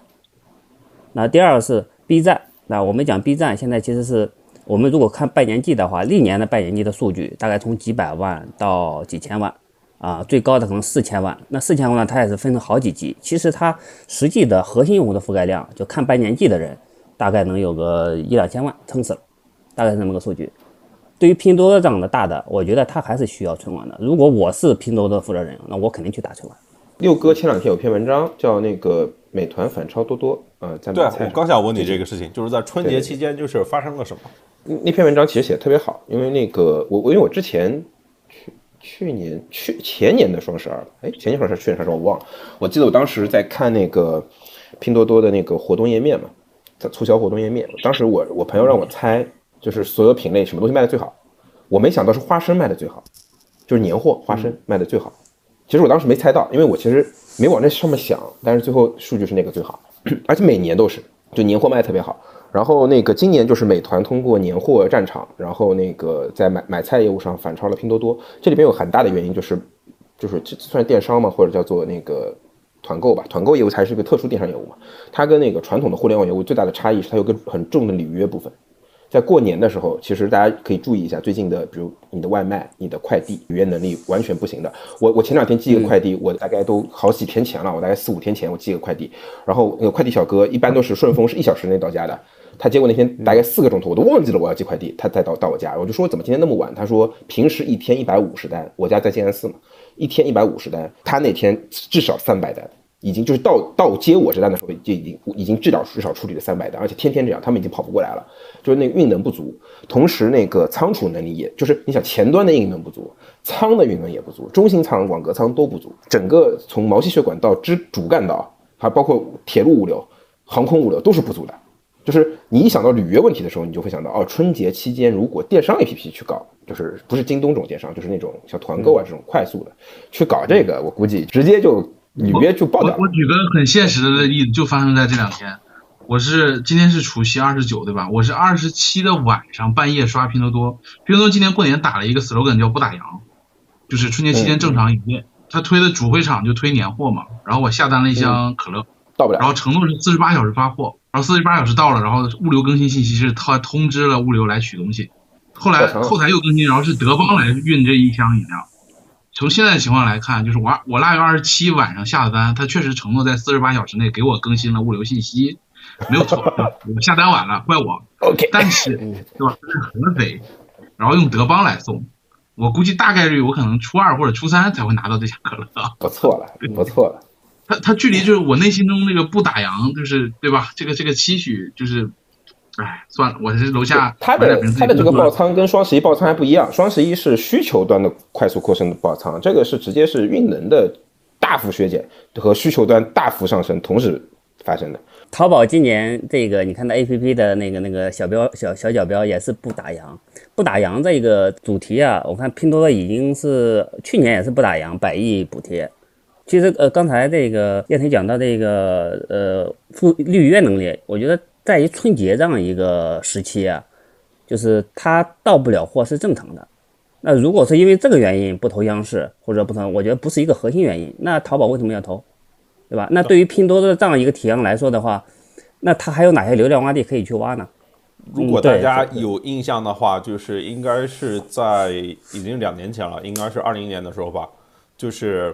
那第二是 B 站，那我们讲 B 站现在其实是我们如果看拜年季的话，历年的拜年季的数据大概从几百万到几千万。啊，最高的可能四千万，那四千万呢，它也是分成好几级。其实它实际的核心用户的覆盖量，就看拜年季的人，大概能有个一两千万，撑死了，大概是这么个数据。对于拼多多这样的大的，我觉得它还是需要春晚的。如果我是拼多多的负责人，那我肯定去打春晚。六哥前两天有篇文章叫那个美团反超多多，呃，在对啊，我。刚想问你这个事情，就是在春节期间就是发生了什么？那那篇文章其实写的特别好，因为那个我我因为我之前去去年去前年的双十二，哎，前年双十二，去年双十二我忘了。我记得我当时在看那个拼多多的那个活动页面嘛，在促销活动页面。当时我我朋友让我猜，就是所有品类什么东西卖的最好，我没想到是花生卖的最好，就是年货花生卖的最好。其实我当时没猜到，因为我其实没往那上面想，但是最后数据是那个最好，而且每年都是，就年货卖的特别好。然后那个今年就是美团通过年货战场，然后那个在买买菜业务上反超了拼多多。这里边有很大的原因就是，就是这算是电商嘛，或者叫做那个团购吧。团购业务才是一个特殊电商业务嘛，它跟那个传统的互联网业务最大的差异是它有个很重的履约部分。在过年的时候，其实大家可以注意一下最近的，比如你的外卖、你的快递，履约能力完全不行的。我我前两天寄一个快递，我大概都好几天前了，我大概四五天前我寄个快递，然后那个快递小哥一般都是顺丰是一小时内到家的，他结果那天大概四个钟头，我都忘记了我要寄快递，他才到到我家，我就说怎么今天那么晚？他说平时一天一百五十单，我家在静安寺嘛，一天一百五十单，他那天至少三百单。已经就是到到接我这单的时候，就已经已经至少至少处理了三百单，而且天天这样，他们已经跑不过来了，就是那个运能不足，同时那个仓储能力也就是你想前端的运能不足，仓的运能也不足，中型仓、网格仓都不足，整个从毛细血管到支主干道，还包括铁路物流、航空物流都是不足的。就是你一想到履约问题的时候，你就会想到哦，春节期间如果电商 APP 去搞，就是不是京东这种电商，就是那种像团购啊这种快速的去搞这个，我估计直接就履约就爆掉我举个很现实的例子，就发生在这两天。我是今天是除夕二十九对吧？我是二十七的晚上半夜刷拼多多，拼多多今年过年打了一个 slogan 叫不打烊，就是春节期间正常营业。他推的主会场就推年货嘛，然后我下单了一箱可乐，到不了。然后承诺是四十八小时发货，然后四十八小时到了，然后物流更新信息是他通知了物流来取东西，后来后台又更新，然后是德邦来运这一箱饮料。从现在的情况来看，就是我我腊月二十七晚上下的单，他确实承诺在四十八小时内给我更新了物流信息，没有错，我下单晚了，怪我。OK，但是 对吧？这是合肥，然后用德邦来送，我估计大概率我可能初二或者初三才会拿到这箱可乐。不错了，不错了。他他距离就是我内心中那个不打烊，就是对吧？这个这个期许就是，哎，算了，我是楼下他的他的这个爆仓跟双十一爆仓还不一样，双十一是需求端的快速扩升的爆仓，这个是直接是运能的大幅削减和需求端大幅上升同时发生的。淘宝今年这个你看到 A P P 的那个那个小标小小角标也是不打烊，不打烊这个主题啊，我看拼多多已经是去年也是不打烊，百亿补贴。其实呃，刚才这个燕婷讲到这个呃付履约能力，我觉得在于春节这样一个时期啊，就是它到不了货是正常的。那如果是因为这个原因不投央视或者不投，我觉得不是一个核心原因。那淘宝为什么要投？对吧？那对于拼多多这样一个体量来说的话，那它还有哪些流量洼地可以去挖呢？如果大家有印象的话，就是应该是在已经两年前了，应该是二零年的时候吧，就是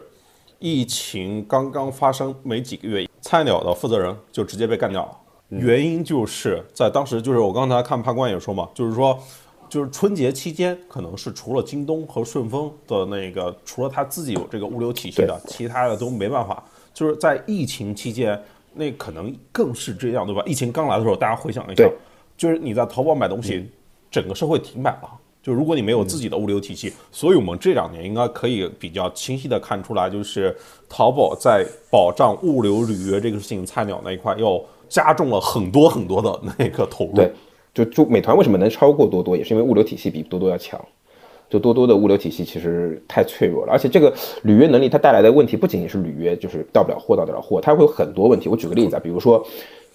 疫情刚刚发生没几个月，菜鸟的负责人就直接被干掉了。原因就是在当时，就是我刚才看判官也说嘛，就是说，就是春节期间，可能是除了京东和顺丰的那个，除了他自己有这个物流体系的，其他的都没办法。就是在疫情期间，那可能更是这样，对吧？疫情刚来的时候，大家回想一下，就是你在淘宝买东西，整个社会停摆了。就如果你没有自己的物流体系，所以我们这两年应该可以比较清晰的看出来，就是淘宝在保障物流履约这个事情，菜鸟那一块又加重了很多很多的那个投入。对，就就美团为什么能超过多多，也是因为物流体系比多多要强。就多多的物流体系其实太脆弱了，而且这个履约能力它带来的问题不仅仅是履约，就是到不了货到得了货，它会有很多问题。我举个例子啊，比如说，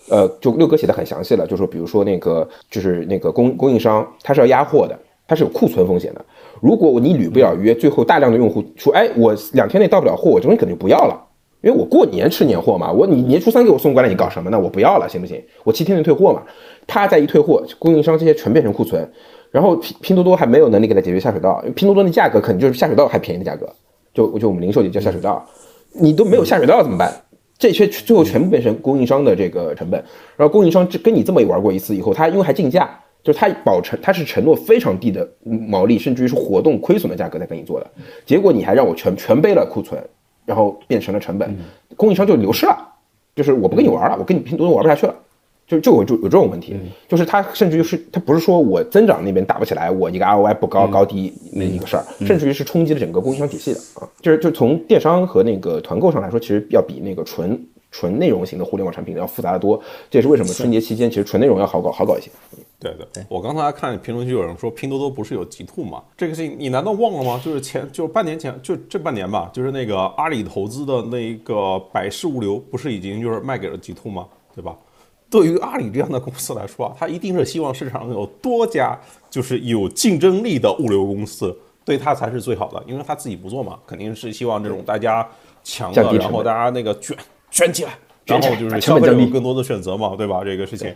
呃，就六哥写的很详细了，就说比如说那个就是那个供供应商他是要压货的，它是有库存风险的。如果你履不了约，最后大量的用户说，哎，我两天内到不了货，我这东西可能就不要了，因为我过年吃年货嘛，我你年初三给我送过来，你搞什么呢？我不要了，行不行？我七天内退货嘛。他再一退货，供应商这些全变成库存。然后拼拼多多还没有能力给他解决下水道，因为拼多多的价格肯定就是下水道还便宜的价格，就就我们零售也叫下水道，你都没有下水道怎么办？这些最后全部变成供应商的这个成本，然后供应商这跟你这么玩过一次以后，他因为还竞价，就是他保承他是承诺非常低的毛利，甚至于是活动亏损的价格在跟你做的，结果你还让我全全背了库存，然后变成了成本，供应商就流失了，就是我不跟你玩了，我跟你拼多多玩不下去了。就就有就有这种问题，就是它甚至于是它不是说我增长那边打不起来，我一个 ROI 不高高低那一个事儿，甚至于是冲击了整个供应商体系的。啊。就是就从电商和那个团购上来说，其实要比那个纯纯内容型的互联网产品要复杂的多。这也是为什么春节期间其实纯内容要好搞好搞一些。对对，我刚才看评论区有人说拼多多不是有极兔吗？这个事情你难道忘了吗？就是前就是半年前就这半年吧，就是那个阿里投资的那个百世物流不是已经就是卖给了极兔吗？对吧？对于阿里这样的公司来说啊，它一定是希望市场上有多家就是有竞争力的物流公司，对它才是最好的，因为它自己不做嘛，肯定是希望这种大家强的，然后大家那个卷卷起来，然后就是消费者有更多的选择嘛，对吧？这个事情，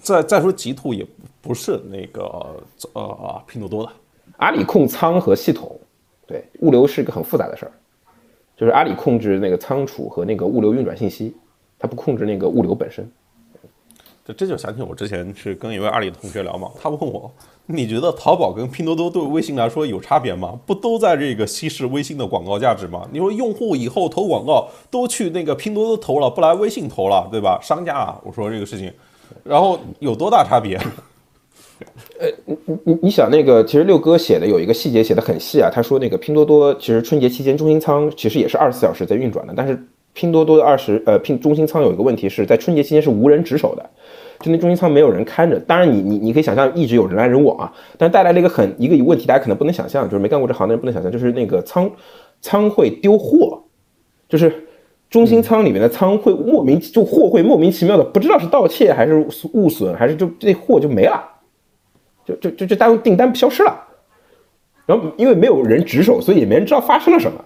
再再说极兔也不是那个呃拼多多的，阿里控仓和系统，对物流是一个很复杂的事儿，就是阿里控制那个仓储和那个物流运转信息，它不控制那个物流本身。这就想起我之前是跟一位阿里的同学聊嘛，他问我，你觉得淘宝跟拼多多对微信来说有差别吗？不都在这个稀释微信的广告价值吗？你说用户以后投广告都去那个拼多多投了，不来微信投了，对吧？商家啊，我说这个事情，然后有多大差别？呃，你你你想那个，其实六哥写的有一个细节写的很细啊，他说那个拼多多其实春节期间中心仓其实也是二十四小时在运转的，但是拼多多的二十呃拼中心仓有一个问题是在春节期间是无人值守的。就那中心仓没有人看着，当然你你你可以想象一直有人来人往啊，但带来了一个很一个问题，大家可能不能想象，就是没干过这行的人不能想象，就是那个仓仓会丢货，就是中心仓里面的仓会莫名就货会莫名其妙的不知道是盗窃还是误损还是就这货就没了，就就就就单订单消失了。然后因为没有人值守，所以也没人知道发生了什么。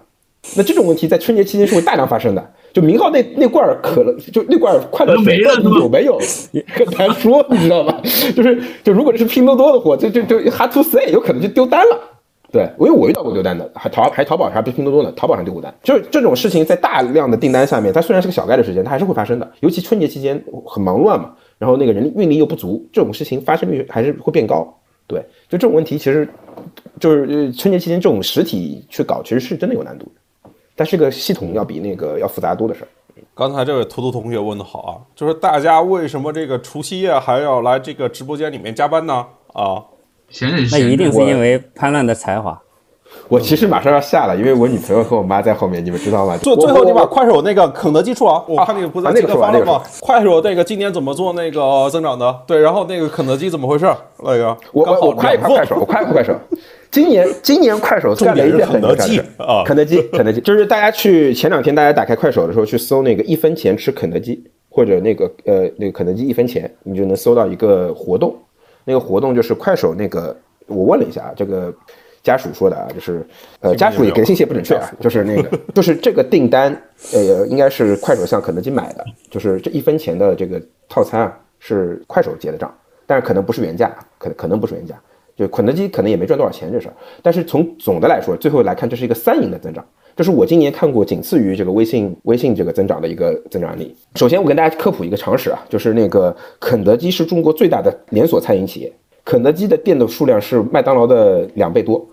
那这种问题在春节期间是会大量发生的。就明浩那那罐可乐，就那罐快乐水有没有很难说，你知道吧？就是就如果这是拼多多的货，就就就 hard to say，有可能就丢单了。对，因为我遇到过丢单的，还淘还淘宝还不是拼多多的，淘宝上丢过单。就是这种事情在大量的订单下面，它虽然是个小概率事件，它还是会发生的。尤其春节期间很忙乱嘛，然后那个人运力又不足，这种事情发生率还是会变高。对，就这种问题，其实就是呃春节期间这种实体去搞，其实是真的有难度的。但是个系统要比那个要复杂多的事儿。刚才这位图图同学问的好啊，就是大家为什么这个除夕夜还要来这个直播间里面加班呢？啊，闲着那一定是因为潘乱的才华。我其实马上要下了，因为我女朋友和我妈在后面，你们知道吗？最最后你把快手那个肯德基出啊，我看那个不在啊那个发了吗那个？快手那个今年怎么做那个增长的？对，然后那个肯德基怎么回事？那个我我我夸一夸两个快手，我快一夸快手。今年今年快手干了一件很牛叉的事啊肯德基 肯德基就是大家去前两天大家打开快手的时候去搜那个一分钱吃肯德基，或者那个呃那个肯德基一分钱，你就能搜到一个活动。那个活动就是快手那个，我问了一下啊，这个家属说的啊，就是呃家属也给的信息也不准确啊，就是那个就是这个订单呃应该是快手向肯德基买的，就是这一分钱的这个套餐啊是快手结的账，但是可能不是原价，可可能不是原价。就肯德基可能也没赚多少钱这事儿，但是从总的来说，最后来看，这是一个三赢的增长，这是我今年看过仅次于这个微信微信这个增长的一个增长案例。首先，我跟大家科普一个常识啊，就是那个肯德基是中国最大的连锁餐饮企业，肯德基的店的数量是麦当劳的两倍多。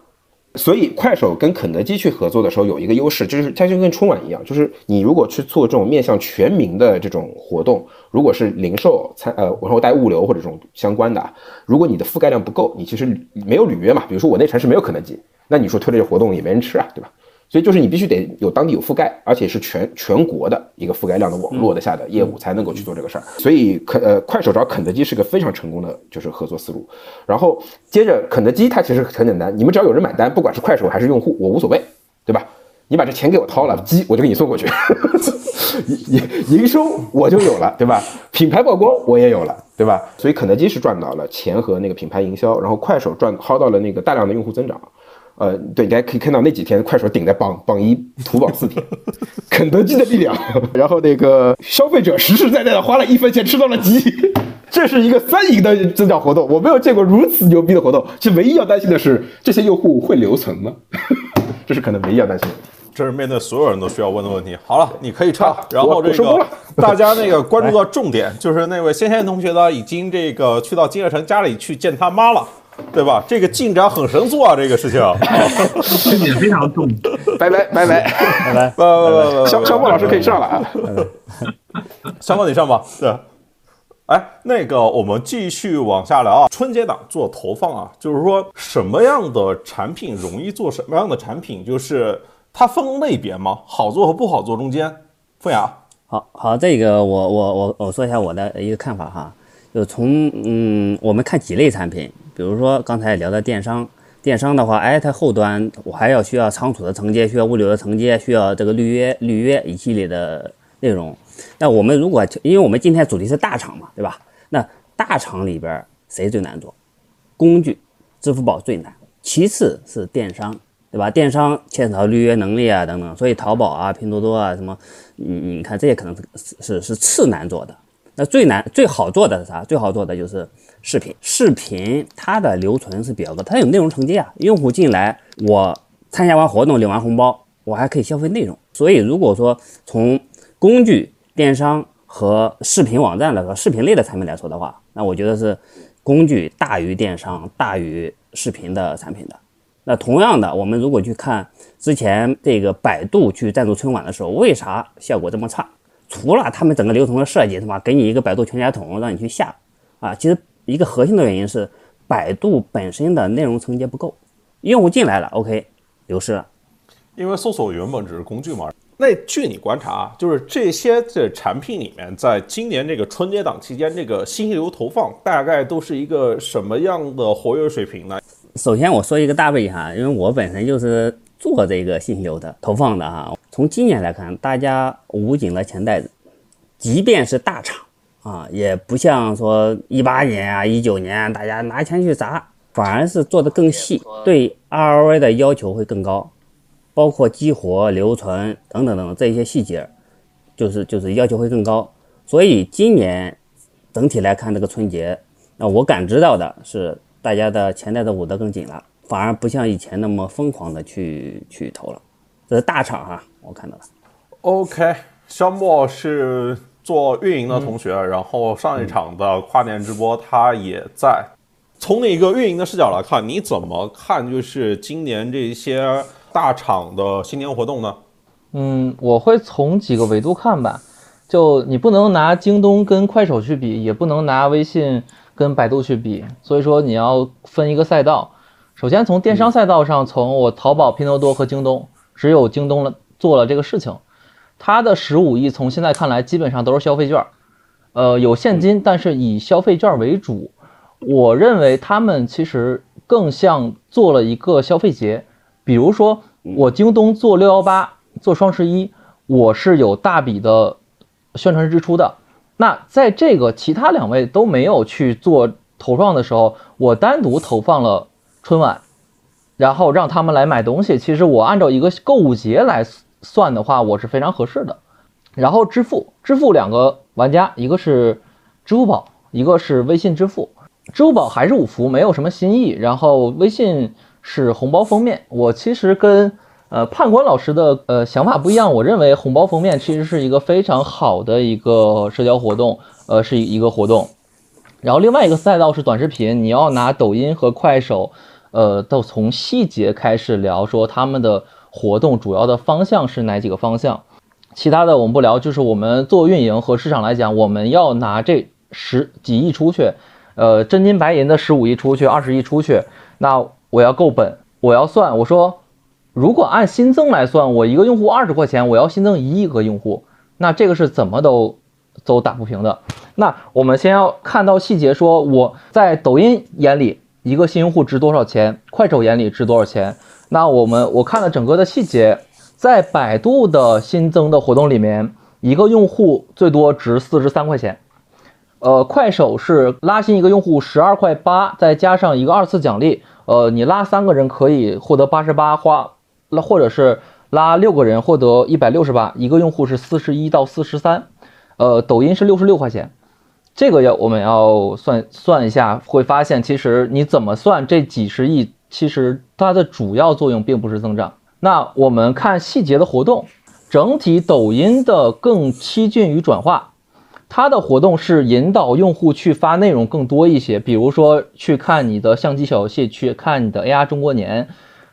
所以快手跟肯德基去合作的时候有一个优势，就是它就跟春晚一样，就是你如果去做这种面向全民的这种活动，如果是零售、餐呃，然后带物流或者这种相关的，如果你的覆盖量不够，你其实没有履约嘛，比如说我那城市没有肯德基，那你说推这个活动也没人吃啊，对吧？所以就是你必须得有当地有覆盖，而且是全全国的一个覆盖量的网络的下的业务才能够去做这个事儿。所以肯呃快手找肯德基是个非常成功的就是合作思路。然后接着肯德基它其实很简单，你们只要有人买单，不管是快手还是用户，我无所谓，对吧？你把这钱给我掏了，鸡我就给你送过去，营 营营收我就有了，对吧？品牌曝光我也有了，对吧？所以肯德基是赚到了钱和那个品牌营销，然后快手赚薅到了那个大量的用户增长。呃，对，大家可以看到那几天快手顶在榜榜一图榜四天，肯德基的力量，然后那个消费者实实在在的花了一分钱吃到了鸡，这是一个三赢的增长活动，我没有见过如此牛逼的活动。其实唯一要担心的是，这些用户会留存吗？这是可能唯一要担心的。这是面对所有人都需要问的问题。好了，你可以唱好。然后这个大家那个关注到 重点，就是那位仙仙同学呢，已经这个去到金月城家里去见他妈了，对吧？这个进展很神速啊，这个事情。这点非常重。拜拜拜拜，拜拜。肖肖波老师可以上了啊。香港你上吧。对，哎，那个我们继续往下聊啊。春节档做投放啊，就是说什么样的产品容易做什么样的产品，就是它分类别吗？好做和不好做中间，凤雅。好好，这个我我我我说一下我的一个看法哈，就从嗯，我们看几类产品，比如说刚才聊的电商，电商的话，哎，它后端我还要需要仓储的承接，需要物流的承接，需要这个预约预约一系列的内容。那我们如果因为我们今天主题是大厂嘛，对吧？那大厂里边谁最难做？工具，支付宝最难，其次是电商，对吧？电商牵扯到预约能力啊等等，所以淘宝啊、拼多多啊什么，你你看这些可能是是是次难做的。那最难最好做的是啥？最好做的就是视频，视频它的留存是比较高，它有内容承接啊。用户进来，我参加完活动领完红包，我还可以消费内容。所以如果说从工具、电商和视频网站来说，视频类的产品来说的话，那我觉得是工具大于电商、大于视频的产品的。那同样的，我们如果去看之前这个百度去赞助春晚的时候，为啥效果这么差？除了他们整个流程的设计，是吧给你一个百度全家桶让你去下啊，其实一个核心的原因是百度本身的内容承接不够，用户进来了，OK，流失了。因为搜索原本只是工具嘛。那据你观察啊，就是这些这产品里面，在今年这个春节档期间，这个信息流投放大概都是一个什么样的活跃水平呢？首先我说一个大背景哈，因为我本身就是做这个信息流的投放的哈。从今年来看，大家捂紧了钱袋子，即便是大厂啊，也不像说一八年啊、一九年大家拿钱去砸，反而是做的更细，对 ROI 的要求会更高，包括激活、留存等等等这些细节，就是就是要求会更高。所以今年整体来看，这个春节，那我感知到的是大家的钱袋子捂得更紧了，反而不像以前那么疯狂的去去投了。这是大厂哈，我看到了。OK，肖莫是做运营的同学，然后上一场的跨年直播他也在。从那个运营的视角来看，你怎么看就是今年这些大厂的新年活动呢？嗯，我会从几个维度看吧。就你不能拿京东跟快手去比，也不能拿微信跟百度去比，所以说你要分一个赛道。首先从电商赛道上，从我淘宝、拼多多和京东，只有京东了做了这个事情，它的十五亿从现在看来基本上都是消费券，呃，有现金，但是以消费券为主。我认为他们其实更像做了一个消费节，比如说我京东做六幺八、做双十一，我是有大笔的宣传支出的。那在这个其他两位都没有去做投放的时候，我单独投放了春晚，然后让他们来买东西。其实我按照一个购物节来算的话，我是非常合适的。然后支付，支付两个玩家，一个是支付宝，一个是微信支付。支付宝还是五福，没有什么新意。然后微信是红包封面。我其实跟呃判官老师的呃想法不一样，我认为红包封面其实是一个非常好的一个社交活动，呃是一个活动。然后另外一个赛道是短视频，你要拿抖音和快手，呃，都从细节开始聊，说他们的活动主要的方向是哪几个方向。其他的我们不聊，就是我们做运营和市场来讲，我们要拿这十几亿出去。呃，真金白银的十五亿出去，二十亿出去，那我要够本，我要算。我说，如果按新增来算，我一个用户二十块钱，我要新增一亿个用户，那这个是怎么都都打不平的。那我们先要看到细节，说我在抖音眼里一个新用户值多少钱，快手眼里值多少钱。那我们我看了整个的细节，在百度的新增的活动里面，一个用户最多值四十三块钱。呃，快手是拉新一个用户十二块八，再加上一个二次奖励，呃，你拉三个人可以获得八十八花，那或者是拉六个人获得一百六十八，一个用户是四十一到四十三，呃，抖音是六十六块钱，这个要我们要算算一下，会发现其实你怎么算这几十亿，其实它的主要作用并不是增长。那我们看细节的活动，整体抖音的更趋近于转化。它的活动是引导用户去发内容更多一些，比如说去看你的相机小游戏，去看你的 AR 中国年，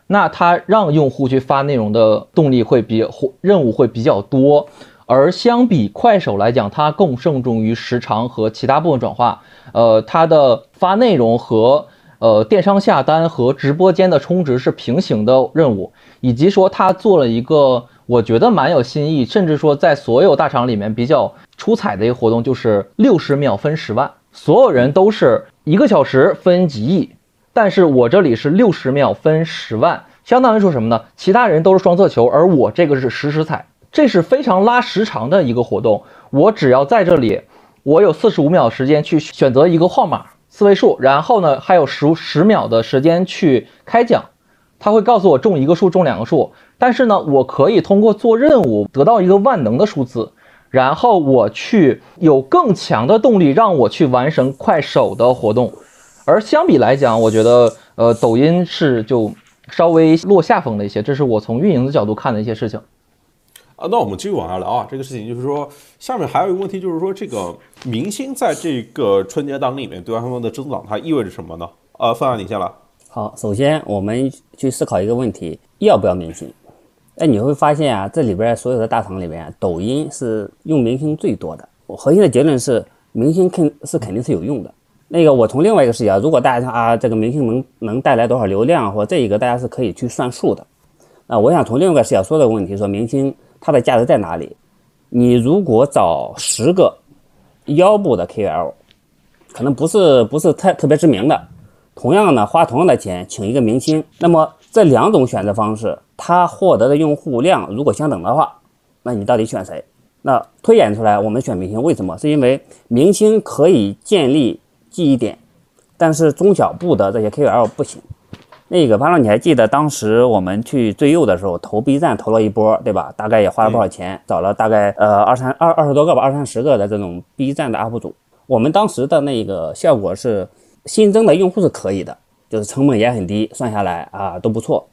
那它让用户去发内容的动力会比任务会比较多。而相比快手来讲，它更胜重于时长和其他部分转化。呃，它的发内容和呃电商下单和直播间的充值是平行的任务，以及说它做了一个我觉得蛮有新意，甚至说在所有大厂里面比较出彩的一个活动，就是六十秒分十万，所有人都是一个小时分几亿，但是我这里是六十秒分十万，相当于说什么呢？其他人都是双色球，而我这个是实时彩，这是非常拉时长的一个活动。我只要在这里，我有四十五秒时间去选择一个号码四位数，然后呢还有十十秒的时间去开奖，他会告诉我中一个数中两个数，但是呢我可以通过做任务得到一个万能的数字。然后我去有更强的动力，让我去完成快手的活动，而相比来讲，我觉得呃抖音是就稍微落下风了一些，这是我从运营的角度看的一些事情。啊，那我们继续往下聊啊，这个事情就是说，下面还有一个问题，就是说这个明星在这个春节档里面对他们的增长，它意味着什么呢？呃，范范你先来。好，首先我们去思考一个问题：要不要明星？哎，你会发现啊，这里边所有的大厂里边，抖音是用明星最多的。我核心的结论是，明星肯是肯定是有用的。那个，我从另外一个视角，如果大家啊，这个明星能能带来多少流量，或这一个大家是可以去算数的。那我想从另外一个视角说的问题，说明星它的价值在哪里？你如果找十个腰部的 KOL，可能不是不是太特别知名的，同样呢花同样的钱请一个明星，那么这两种选择方式。他获得的用户量如果相等的话，那你到底选谁？那推演出来，我们选明星为什么？是因为明星可以建立记忆点，但是中小部的这些 KOL 不行。那个潘老，你还记得当时我们去最右的时候投 B 站投了一波，对吧？大概也花了不少钱？找了大概呃二三二二十多个吧，二三十个的这种 B 站的 UP 主。我们当时的那个效果是新增的用户是可以的，就是成本也很低，算下来啊都不错。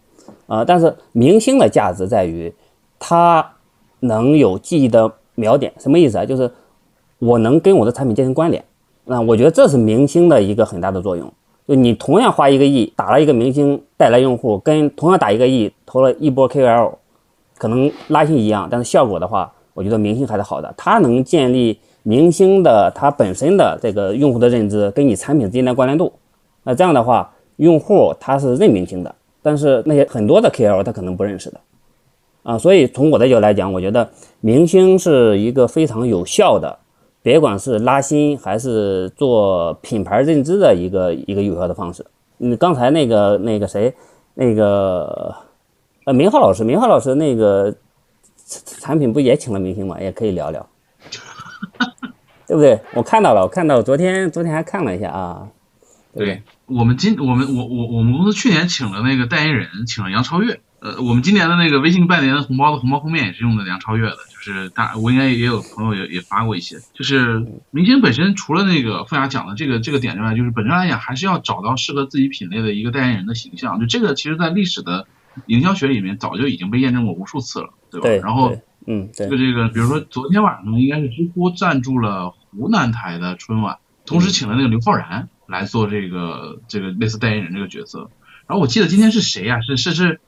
呃，但是明星的价值在于它能有记忆的瞄点，什么意思啊？就是我能跟我的产品进行关联。那我觉得这是明星的一个很大的作用。就你同样花一个亿打了一个明星带来用户，跟同样打一个亿投了一波 KOL，可能拉新一样，但是效果的话，我觉得明星还是好的。它能建立明星的它本身的这个用户的认知跟你产品之间的关联度。那这样的话，用户他是认明星的，但是那些很多的 KOL 他可能不认识的。啊，所以从我的角度来讲，我觉得明星是一个非常有效的。别管是拉新还是做品牌认知的一个一个有效的方式。你刚才那个那个谁，那个呃明浩老师，明浩老师那个产品不也请了明星吗？也可以聊聊，对不对？我看到了，我看到昨天昨天还看了一下啊。对我们今我们我我我们公司去年请了那个代言人，请了杨超越。呃，我们今年的那个微信拜年的红包的红包封面也是用的梁超越的，就是大我应该也有朋友也也发过一些。就是明星本身除了那个凤雅讲的这个这个点之外，就是本身来讲还是要找到适合自己品类的一个代言人的形象。就这个其实，在历史的营销学里面早就已经被验证过无数次了，对吧？对。然后，嗯，这个这个，比如说昨天晚上应该是知乎赞助了湖南台的春晚，同时请了那个刘昊然来做这个这个类似代言人这个角色。然后我记得今天是谁呀？是是是。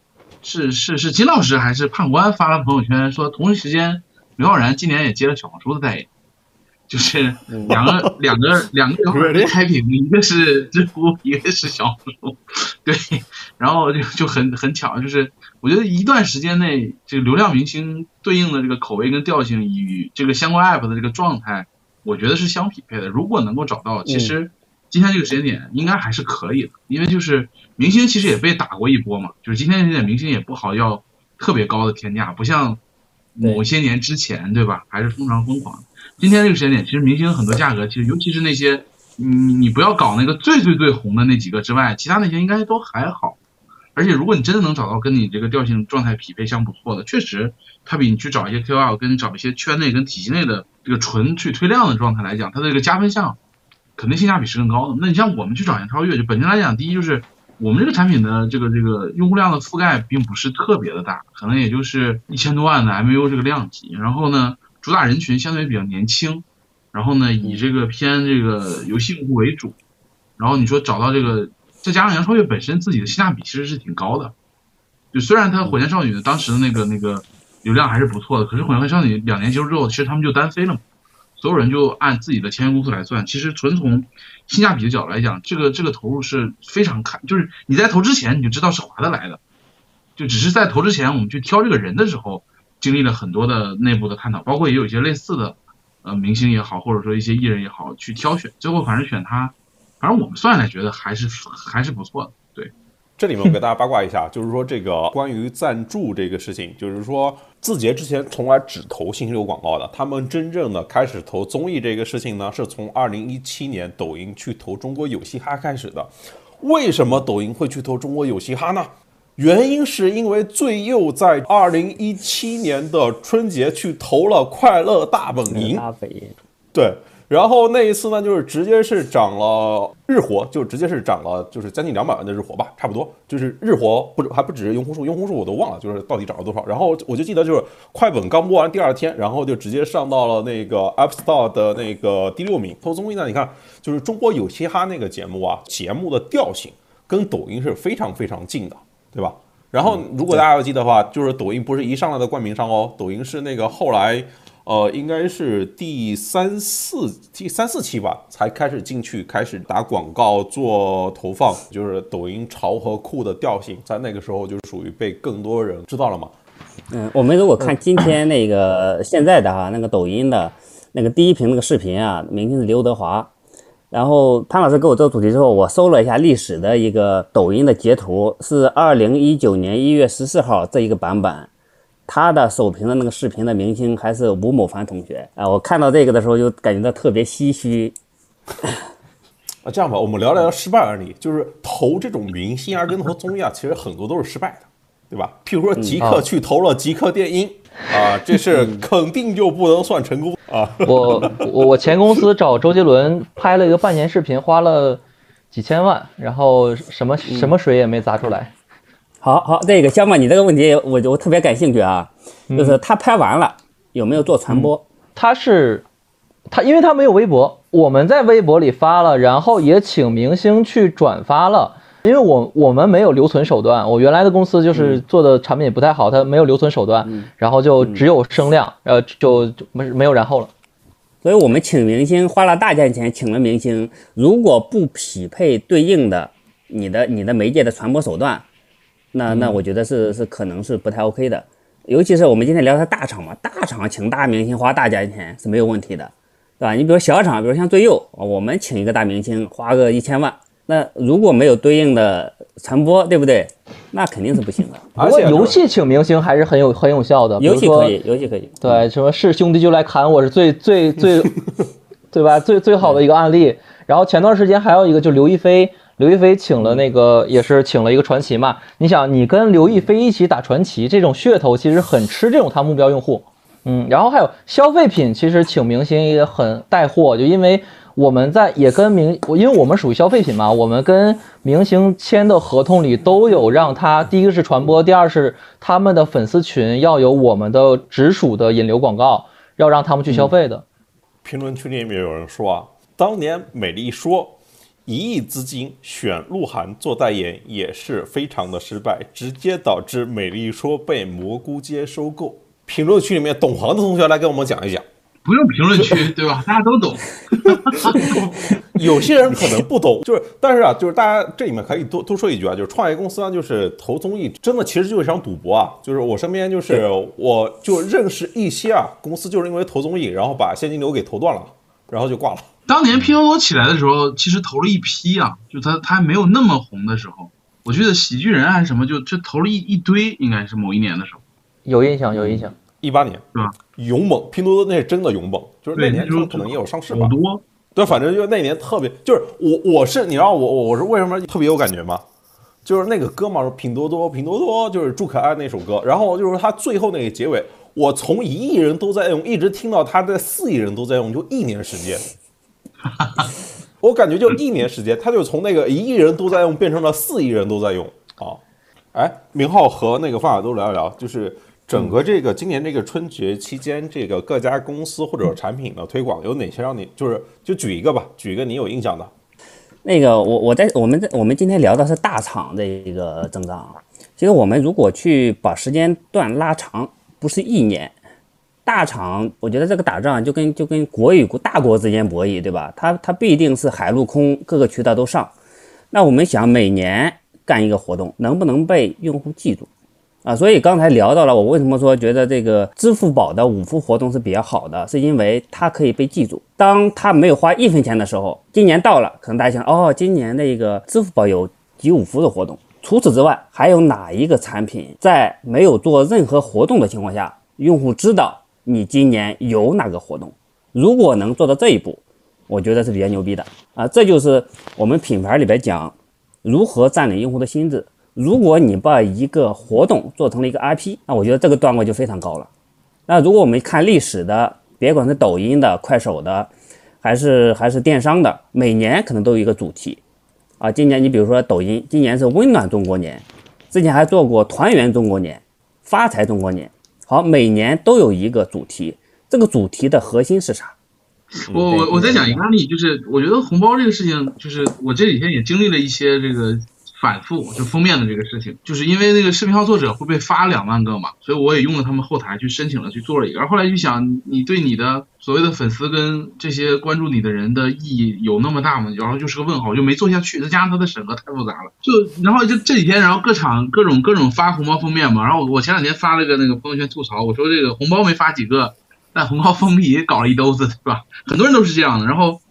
是是是金老师还是判官发了朋友圈说，同一时间刘昊然今年也接了小红书的代言，就是两个两个两个刘昊然开屏，一个是知乎，一个是小红书，对，然后就就很很巧，就是我觉得一段时间内这个流量明星对应的这个口味跟调性与这个相关 app 的这个状态，我觉得是相匹配的。如果能够找到，其实。今天这个时间点应该还是可以的，因为就是明星其实也被打过一波嘛，就是今天这点明星也不好要特别高的天价，不像某些年之前对吧，还是非常疯狂。今天这个时间点，其实明星很多价格，其实尤其是那些你你不要搞那个最最最红的那几个之外，其他那些应该都还好。而且如果你真的能找到跟你这个调性状态匹配相不错的，确实它比你去找一些 KOL 跟找一些圈内跟体系内的这个纯去推量的状态来讲，它的这个加分项。肯定性价比是更高的。那你像我们去找杨超越，就本身来讲，第一就是我们这个产品的这个这个用户量的覆盖并不是特别的大，可能也就是一千多万的 M U 这个量级。然后呢，主打人群相对比较年轻，然后呢以这个偏这个游戏用户为主。然后你说找到这个，再加上杨超越本身自己的性价比其实是挺高的。就虽然她火箭少女当时的那个那个流量还是不错的，可是火箭少女两年结束之后，其实他们就单飞了嘛。所有人就按自己的签约公司来算，其实纯从性价比的角度来讲，这个这个投入是非常看，就是你在投之前你就知道是划得来的，就只是在投之前我们去挑这个人的时候，经历了很多的内部的探讨，包括也有一些类似的呃明星也好，或者说一些艺人也好去挑选，最后反正选他，反正我们算下来觉得还是还是不错的，这里面我给大家八卦一下，就是说这个关于赞助这个事情，就是说字节之前从来只投信息流广告的，他们真正的开始投综艺这个事情呢，是从二零一七年抖音去投中国有嘻哈开始的。为什么抖音会去投中国有嘻哈呢？原因是因为最右在二零一七年的春节去投了快乐大本营，对。然后那一次呢，就是直接是涨了日活，就直接是涨了，就是将近两百万的日活吧，差不多。就是日活不还不止用户数，用户数我都忘了，就是到底涨了多少。然后我就记得就是快本刚播完第二天，然后就直接上到了那个 App Store 的那个第六名。投综艺呢，你看就是中国有嘻哈那个节目啊，节目的调性跟抖音是非常非常近的，对吧？然后如果大家要记得的话，就是抖音不是一上来的冠名商哦，抖音是那个后来。呃，应该是第三四第三四期吧，才开始进去开始打广告做投放，就是抖音潮和酷的调性，在那个时候就属于被更多人知道了嘛。嗯，我们如果看今天那个现在的哈，那个抖音的那个第一屏那个视频啊，明星是刘德华，然后潘老师给我做主题之后，我搜了一下历史的一个抖音的截图，是二零一九年一月十四号这一个版本，他的首屏的那个视频的明星还是吴某凡同学啊。我看到这个的时候就感觉到特别唏嘘。啊，这样吧，我们聊聊失败案例，就是投这种明星而，跟投综艺啊，其实很多都是失败的，对吧？譬如说极客去投了极客电音。啊，这是肯定就不能算成功啊！我我我前公司找周杰伦拍了一个半年视频，花了几千万，然后什么什么水也没砸出来。好好，这个小马，你这个问题我我特别感兴趣啊，就是他拍完了有没有做传播？他是他，因为他没有微博，我们在微博里发了，然后也请明星去转发了。因为我我们没有留存手段，我原来的公司就是做的产品也不太好，它没有留存手段，然后就只有声量，呃，就就没没有然后了。所以我们请明星花了大价钱请了明星，如果不匹配对应的你的你的媒介的传播手段，那那我觉得是是可能是不太 OK 的。尤其是我们今天聊的大厂嘛，大厂请大明星花大价钱是没有问题的，对吧？你比如小厂，比如像最右，我们请一个大明星花个一千万。那如果没有对应的传播，对不对？那肯定是不行的。不过游戏请明星还是很有很有效的。游戏可以，游戏可以。对，什么是兄弟就来砍我是最最最，对吧？最最好的一个案例。然后前段时间还有一个，就刘亦菲，刘亦菲请了那个也是请了一个传奇嘛。你想，你跟刘亦菲一起打传奇，这种噱头其实很吃这种他目标用户。嗯，然后还有消费品，其实请明星也很带货，就因为。我们在也跟明，因为我们属于消费品嘛，我们跟明星签的合同里都有让他第一个是传播，第二是他们的粉丝群要有我们的直属的引流广告，要让他们去消费的。评论区里面有人说啊，当年美丽说一亿资金选鹿晗做代言也是非常的失败，直接导致美丽说被蘑菇街收购。评论区里面懂行的同学来给我们讲一讲。不用评论区，对吧？大家都懂。有些人可能不懂，就是，但是啊，就是大家这里面可以多多说一句啊，就是创业公司啊，就是投综艺，真的其实就是一场赌博啊。就是我身边就是我就认识一些啊，公司就是因为投综艺，然后把现金流给投断了，然后就挂了。当年拼多多起来的时候，其实投了一批啊，就他他还没有那么红的时候，我记得喜剧人还是什么，就就投了一一堆，应该是某一年的时候。有印象，有印象。一八年是吧？勇猛，拼多多那是真的勇猛，就是那年可能也有上市吧。多，对，反正就那年特别，就是我我是你知道我我我是为什么特别有感觉吗？就是那个歌嘛，拼多多拼多多，就是祝可爱那首歌，然后就是他最后那个结尾，我从一亿人都在用，一直听到他在四亿人都在用，就一年时间，我感觉就一年时间，他就从那个一亿人都在用变成了四亿人都在用啊。哎，明浩和那个方法都聊一聊，就是。整个这个今年这个春节期间，这个各家公司或者产品的推广有哪些让你就是就举一个吧，举一个你有印象的。那个我我在我们在我们今天聊的是大厂的一个增长。其实我们如果去把时间段拉长，不是一年，大厂我觉得这个打仗就跟就跟国与国大国之间博弈，对吧？它它必定是海陆空各个渠道都上。那我们想每年干一个活动，能不能被用户记住？啊，所以刚才聊到了，我为什么说觉得这个支付宝的五福活动是比较好的，是因为它可以被记住。当他没有花一分钱的时候，今年到了，可能大家想，哦，今年那个支付宝有集五福的活动。除此之外，还有哪一个产品在没有做任何活动的情况下，用户知道你今年有哪个活动？如果能做到这一步，我觉得是比较牛逼的啊。这就是我们品牌里边讲如何占领用户的心智。如果你把一个活动做成了一个 IP，那我觉得这个段位就非常高了。那如果我们看历史的，别管是抖音的、快手的，还是还是电商的，每年可能都有一个主题啊。今年你比如说抖音，今年是温暖中国年，之前还做过团圆中国年、发财中国年。好，每年都有一个主题，这个主题的核心是啥？我我我再讲一个案例，就是我觉得红包这个事情，就是我这几天也经历了一些这个。反复就封面的这个事情，就是因为那个视频号作者会被发两万个嘛，所以我也用了他们后台去申请了去做了一个。然后后来就想，你对你的所谓的粉丝跟这些关注你的人的意义有那么大吗？然后就是个问号，就没做下去。再加上它的审核太复杂了，就然后就这几天，然后各厂各种各种发红包封面嘛。然后我前两天发了个那个朋友圈吐槽，我说这个红包没发几个，但红包封皮搞了一兜子，对吧？很多人都是这样的。然后。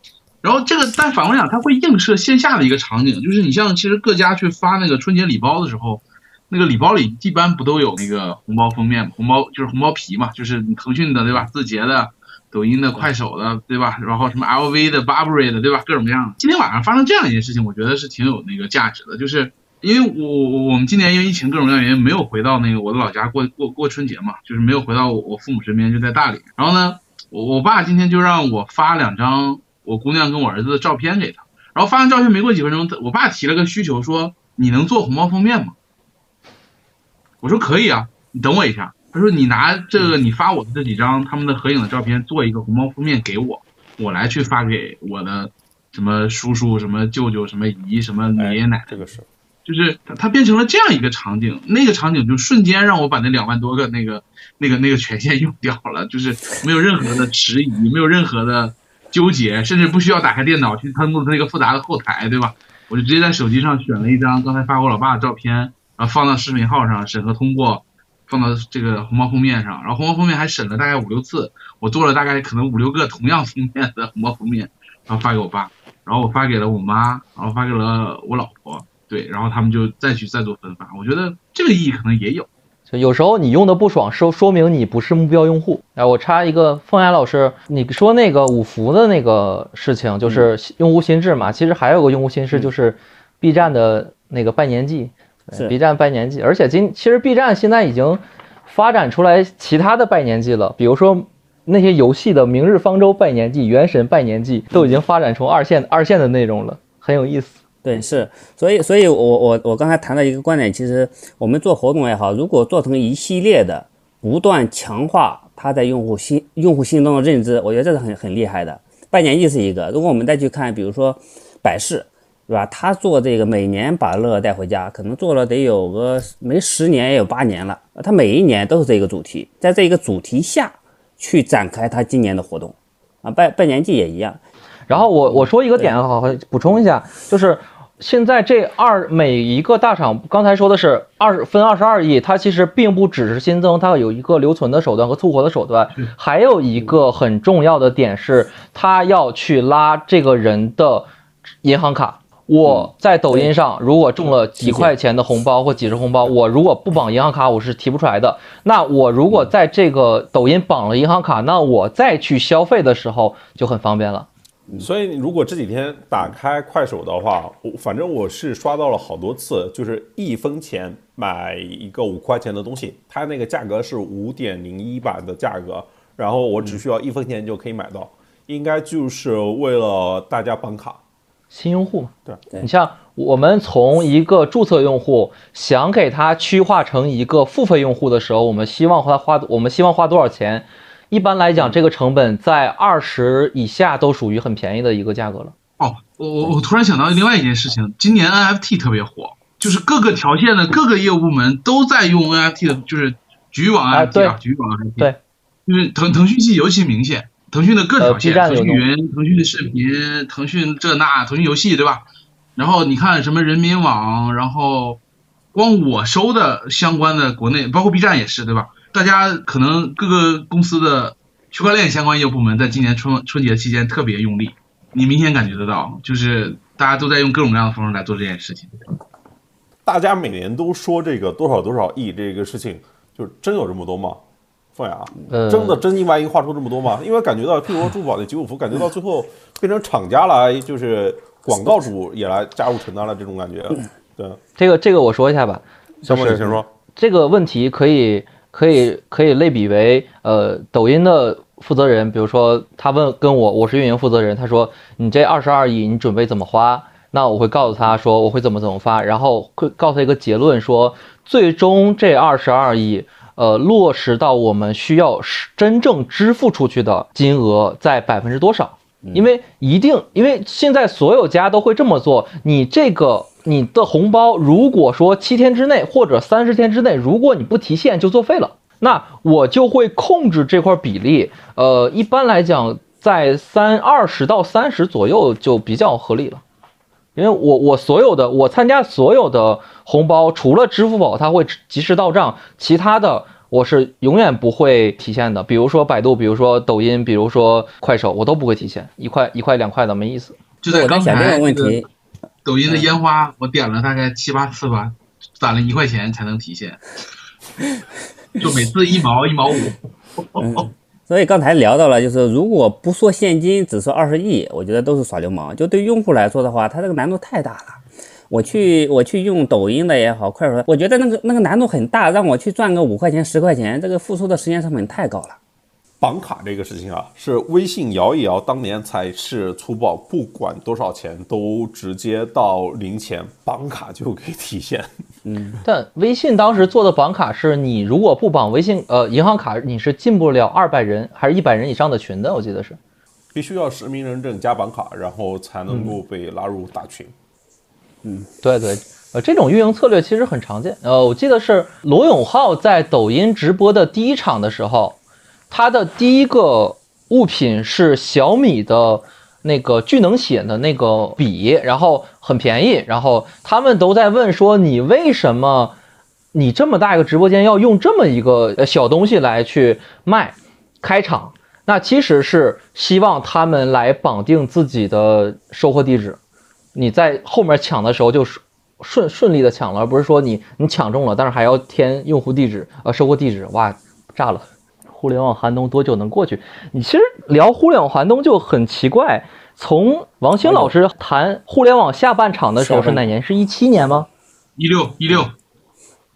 然后这个，但反过来讲，它会映射线下的一个场景，就是你像其实各家去发那个春节礼包的时候，那个礼包里一般不都有那个红包封面嘛，红包就是红包皮嘛，就是腾讯的对吧，字节的、抖音的、快手的对吧，然后什么 LV 的、Burberry 的对吧，各种各样的。今天晚上发生这样一件事情，我觉得是挺有那个价值的，就是因为我我我们今年因为疫情各种各样原因没有回到那个我的老家过过过春节嘛，就是没有回到我我父母身边，就在大理。然后呢，我我爸今天就让我发两张。我姑娘跟我儿子的照片给他，然后发完照片没过几分钟，我爸提了个需求说：“你能做红包封面吗？”我说：“可以啊，你等我一下。”他说：“你拿这个你发我的这几张他们的合影的照片做一个红包封面给我，我来去发给我的什么叔叔、什么舅舅、什么姨、什么爷爷奶奶。”这个是，就是他他变成了这样一个场景，那个场景就瞬间让我把那两万多个那个那个那个权限用掉了，就是没有任何的迟疑，没有任何的。纠结，甚至不需要打开电脑去登录它那个复杂的后台，对吧？我就直接在手机上选了一张刚才发我老爸的照片，然后放到视频号上审核通过，放到这个红包封面上，然后红包封面还审了大概五六次，我做了大概可能五六个同样封面的红包封面，然后发给我爸，然后我发给了我妈，然后发给了我老婆，对，然后他们就再去再做分发，我觉得这个意义可能也有。就有时候你用的不爽，说说明你不是目标用户。哎，我插一个，凤雅老师，你说那个五福的那个事情，就是用户心智嘛。其实还有个用户心智，就是 B 站的那个拜年季，是 B 站拜年季。而且今其实 B 站现在已经发展出来其他的拜年季了，比如说那些游戏的《明日方舟》拜年季、《原神》拜年季，都已经发展成二线二线的内容了，很有意思。对，是，所以，所以我我我刚才谈到一个观点，其实我们做活动也好，如果做成一系列的，不断强化它在用户心用户心中的认知，我觉得这是很很厉害的。拜年季是一个，如果我们再去看，比如说百事，对吧？他做这个每年把乐带回家，可能做了得有个没十年也有八年了，他每一年都是这个主题，在这一个主题下去展开他今年的活动，啊，拜拜年季也一样。然后我我说一个点，好好补充一下，就是现在这二每一个大厂，刚才说的是二分二十二亿，它其实并不只是新增，它有一个留存的手段和促活的手段，还有一个很重要的点是，它要去拉这个人的银行卡。我在抖音上如果中了几块钱的红包或几十红包，我如果不绑银行卡，我是提不出来的。那我如果在这个抖音绑了银行卡，那我再去消费的时候就很方便了。所以，如果这几天打开快手的话，我反正我是刷到了好多次，就是一分钱买一个五块钱的东西，它那个价格是五点零一版的价格，然后我只需要一分钱就可以买到，应该就是为了大家绑卡。新用户。嘛，对。对。你像我们从一个注册用户想给他区划成一个付费用户的时候，我们希望花花，我们希望花多少钱？一般来讲，这个成本在二十以下都属于很便宜的一个价格了。哦，我我我突然想到另外一件事情，今年 NFT 特别火，就是各个条线的各个业务部门都在用 NFT 的，就是局域网啊 NFT 对啊，局域网 NFT，对，就是腾腾讯系尤其明显，腾讯的各条线，腾讯云、腾讯的视频、腾讯这那、腾讯游戏，对吧？然后你看什么人民网，然后光我收的相关的国内，包括 B 站也是，对吧？大家可能各个公司的区块链相关业务部门在今年春春节期间特别用力，你明显感觉得到，就是大家都在用各种各样的方式来做这件事情。大家每年都说这个多少多少亿这个事情，就是真有这么多吗？凤雅，呃，真的真金白银花出这么多吗？因为感觉到，譬如说珠宝的九五福，感觉到最后变成厂家来，就是广告主也来加入承担了这种感觉。对，这个这个我说一下吧，就是小莫你先说。这个问题可以可以可以类比为呃抖音的负责人，比如说他问跟我我是运营负责人，他说你这二十二亿你准备怎么花？那我会告诉他说我会怎么怎么发，然后会告诉他一个结论说最终这二十二亿。呃，落实到我们需要真正支付出去的金额在百分之多少？因为一定，因为现在所有家都会这么做。你这个你的红包，如果说七天之内或者三十天之内，如果你不提现就作废了，那我就会控制这块比例。呃，一般来讲，在三二十到三十左右就比较合理了。因为我我所有的我参加所有的红包，除了支付宝它会及时到账，其他的我是永远不会提现的。比如说百度，比如说抖音，比如说快手，我都不会提现，一块一块两块的没意思。就在刚才那个问题，抖音的烟花，我点了大概七八次吧，攒了一块钱才能提现，就每次一毛一毛五。嗯，所以刚才聊到了，就是如果不说现金，只说二十亿，我觉得都是耍流氓。就对用户来说的话，它这个难度太大了。我去我去用抖音的也好，快手的，我觉得那个那个难度很大，让我去赚个五块钱十块钱，这个付出的时间成本太高了。绑卡这个事情啊，是微信摇一摇当年才是粗暴，不管多少钱都直接到零钱，绑卡就可以提现。嗯但微信当时做的绑卡是你如果不绑微信呃银行卡，你是进不了二百人还是一百人以上的群的，我记得是。必须要实名认证加绑卡，然后才能够被拉入大群。嗯对对，呃，这种运营策略其实很常见。呃，我记得是罗永浩在抖音直播的第一场的时候，他的第一个物品是小米的那个聚能写的那个笔，然后很便宜，然后他们都在问说你为什么你这么大一个直播间要用这么一个小东西来去卖开场？那其实是希望他们来绑定自己的收货地址。你在后面抢的时候就顺顺顺利的抢了，而不是说你你抢中了，但是还要填用户地址呃收货地址，哇炸了！互联网寒冬多久能过去？你其实聊互联网寒冬就很奇怪。从王兴老师谈互联网下半场的时候是哪年？是一七年吗？一六一六，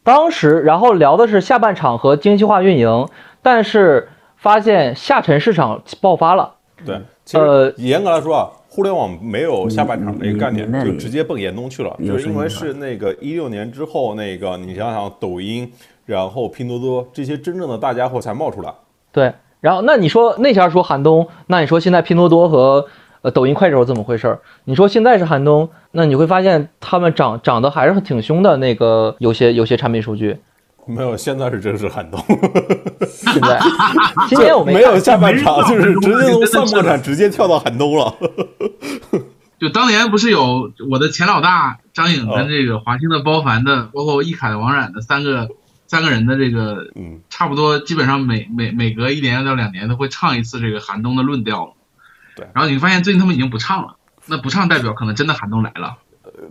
当时，然后聊的是下半场和精细化运营，但是发现下沉市场爆发了。对，呃严格来说啊，互联网没有下半场这个概念就直接奔严冬去了，就是因为是那个一六年之后，那个你想想抖音，然后拼多多这些真正的大家伙才冒出来。对，然后那你说那前说寒冬，那你说现在拼多多和呃抖音、快手怎么回事儿？你说现在是寒冬，那你会发现他们涨涨得还是挺凶的。那个有些有些产品数据，没有，现在是真是寒冬，现在 今年我没看有下半场，就是直接从真的散播产直接跳到寒冬了。就当年不是有我的前老大张颖哦跟这个华兴的包凡的，包括易凯的王冉的三个三个人的这个，嗯，差不多基本上每每每隔一年到两年都会唱一次这个寒冬的论调了。对然后你发现最近他们已经不唱了，那不唱代表可能真的寒冬来了。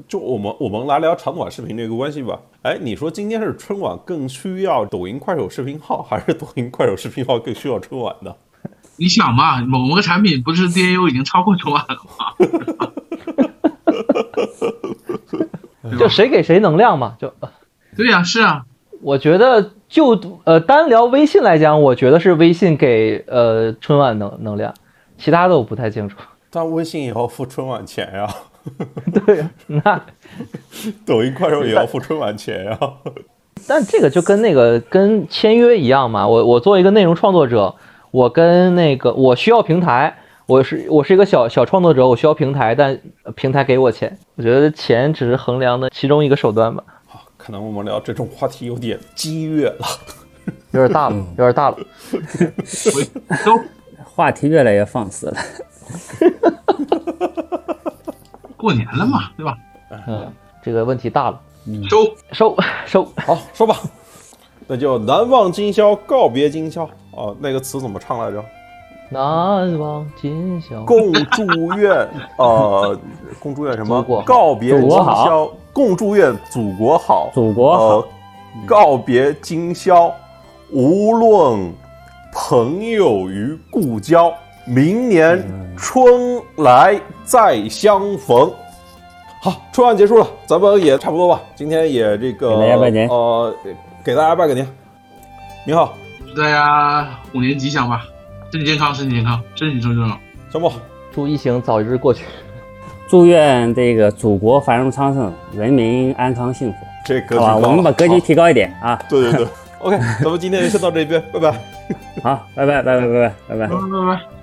就我们我们来聊长短视频这个关系吧。哎，你说今天是春晚更需要抖音、快手视频号，还是抖音、快手视频号更需要春晚呢？你想嘛，某某个产品不是 DAU 已经超过春晚了吗？就谁给谁能量嘛，就 对呀、是啊，我觉得就呃单聊微信来讲，我觉得是微信给呃春晚能能量，其他的我不太清楚。但微信也要付春晚钱呀，对，那 抖音、快手也要付春晚钱呀。但这个就跟那个跟签约一样嘛，我我作为一个内容创作者，我跟那个我需要平台，我是我是一个小小创作者，我需要平台，但平台给我钱，我觉得钱只是衡量的其中一个手段吧，可能我们聊这种话题有点激越了。有点大了，有点大了。都话题越来越放肆了。过年了嘛，对吧？嗯，这个问题大了，收。收收。好，收吧，那就难忘今宵，告别今宵。啊，那个词怎么唱来着？难忘今宵。共祝愿，呃，共祝愿什么？告别今宵，共祝愿祖国好，祖国好。呃，告别今宵，无论朋友与故交，明年春来再相逢。好，春晚结束了，咱们也差不多吧，今天也这个。给大家拜年。给大家拜个年。你好。祝大家虎年吉祥吧。身体健康身体健康，身体健康。小莫。祝疫情早日过去。祝愿这个祖国繁荣昌盛，人民安康幸福。这格局，我们把格局提高一点啊。对对对。OK，咱们今天就先到这边，拜拜。好，拜拜拜拜拜拜。拜拜。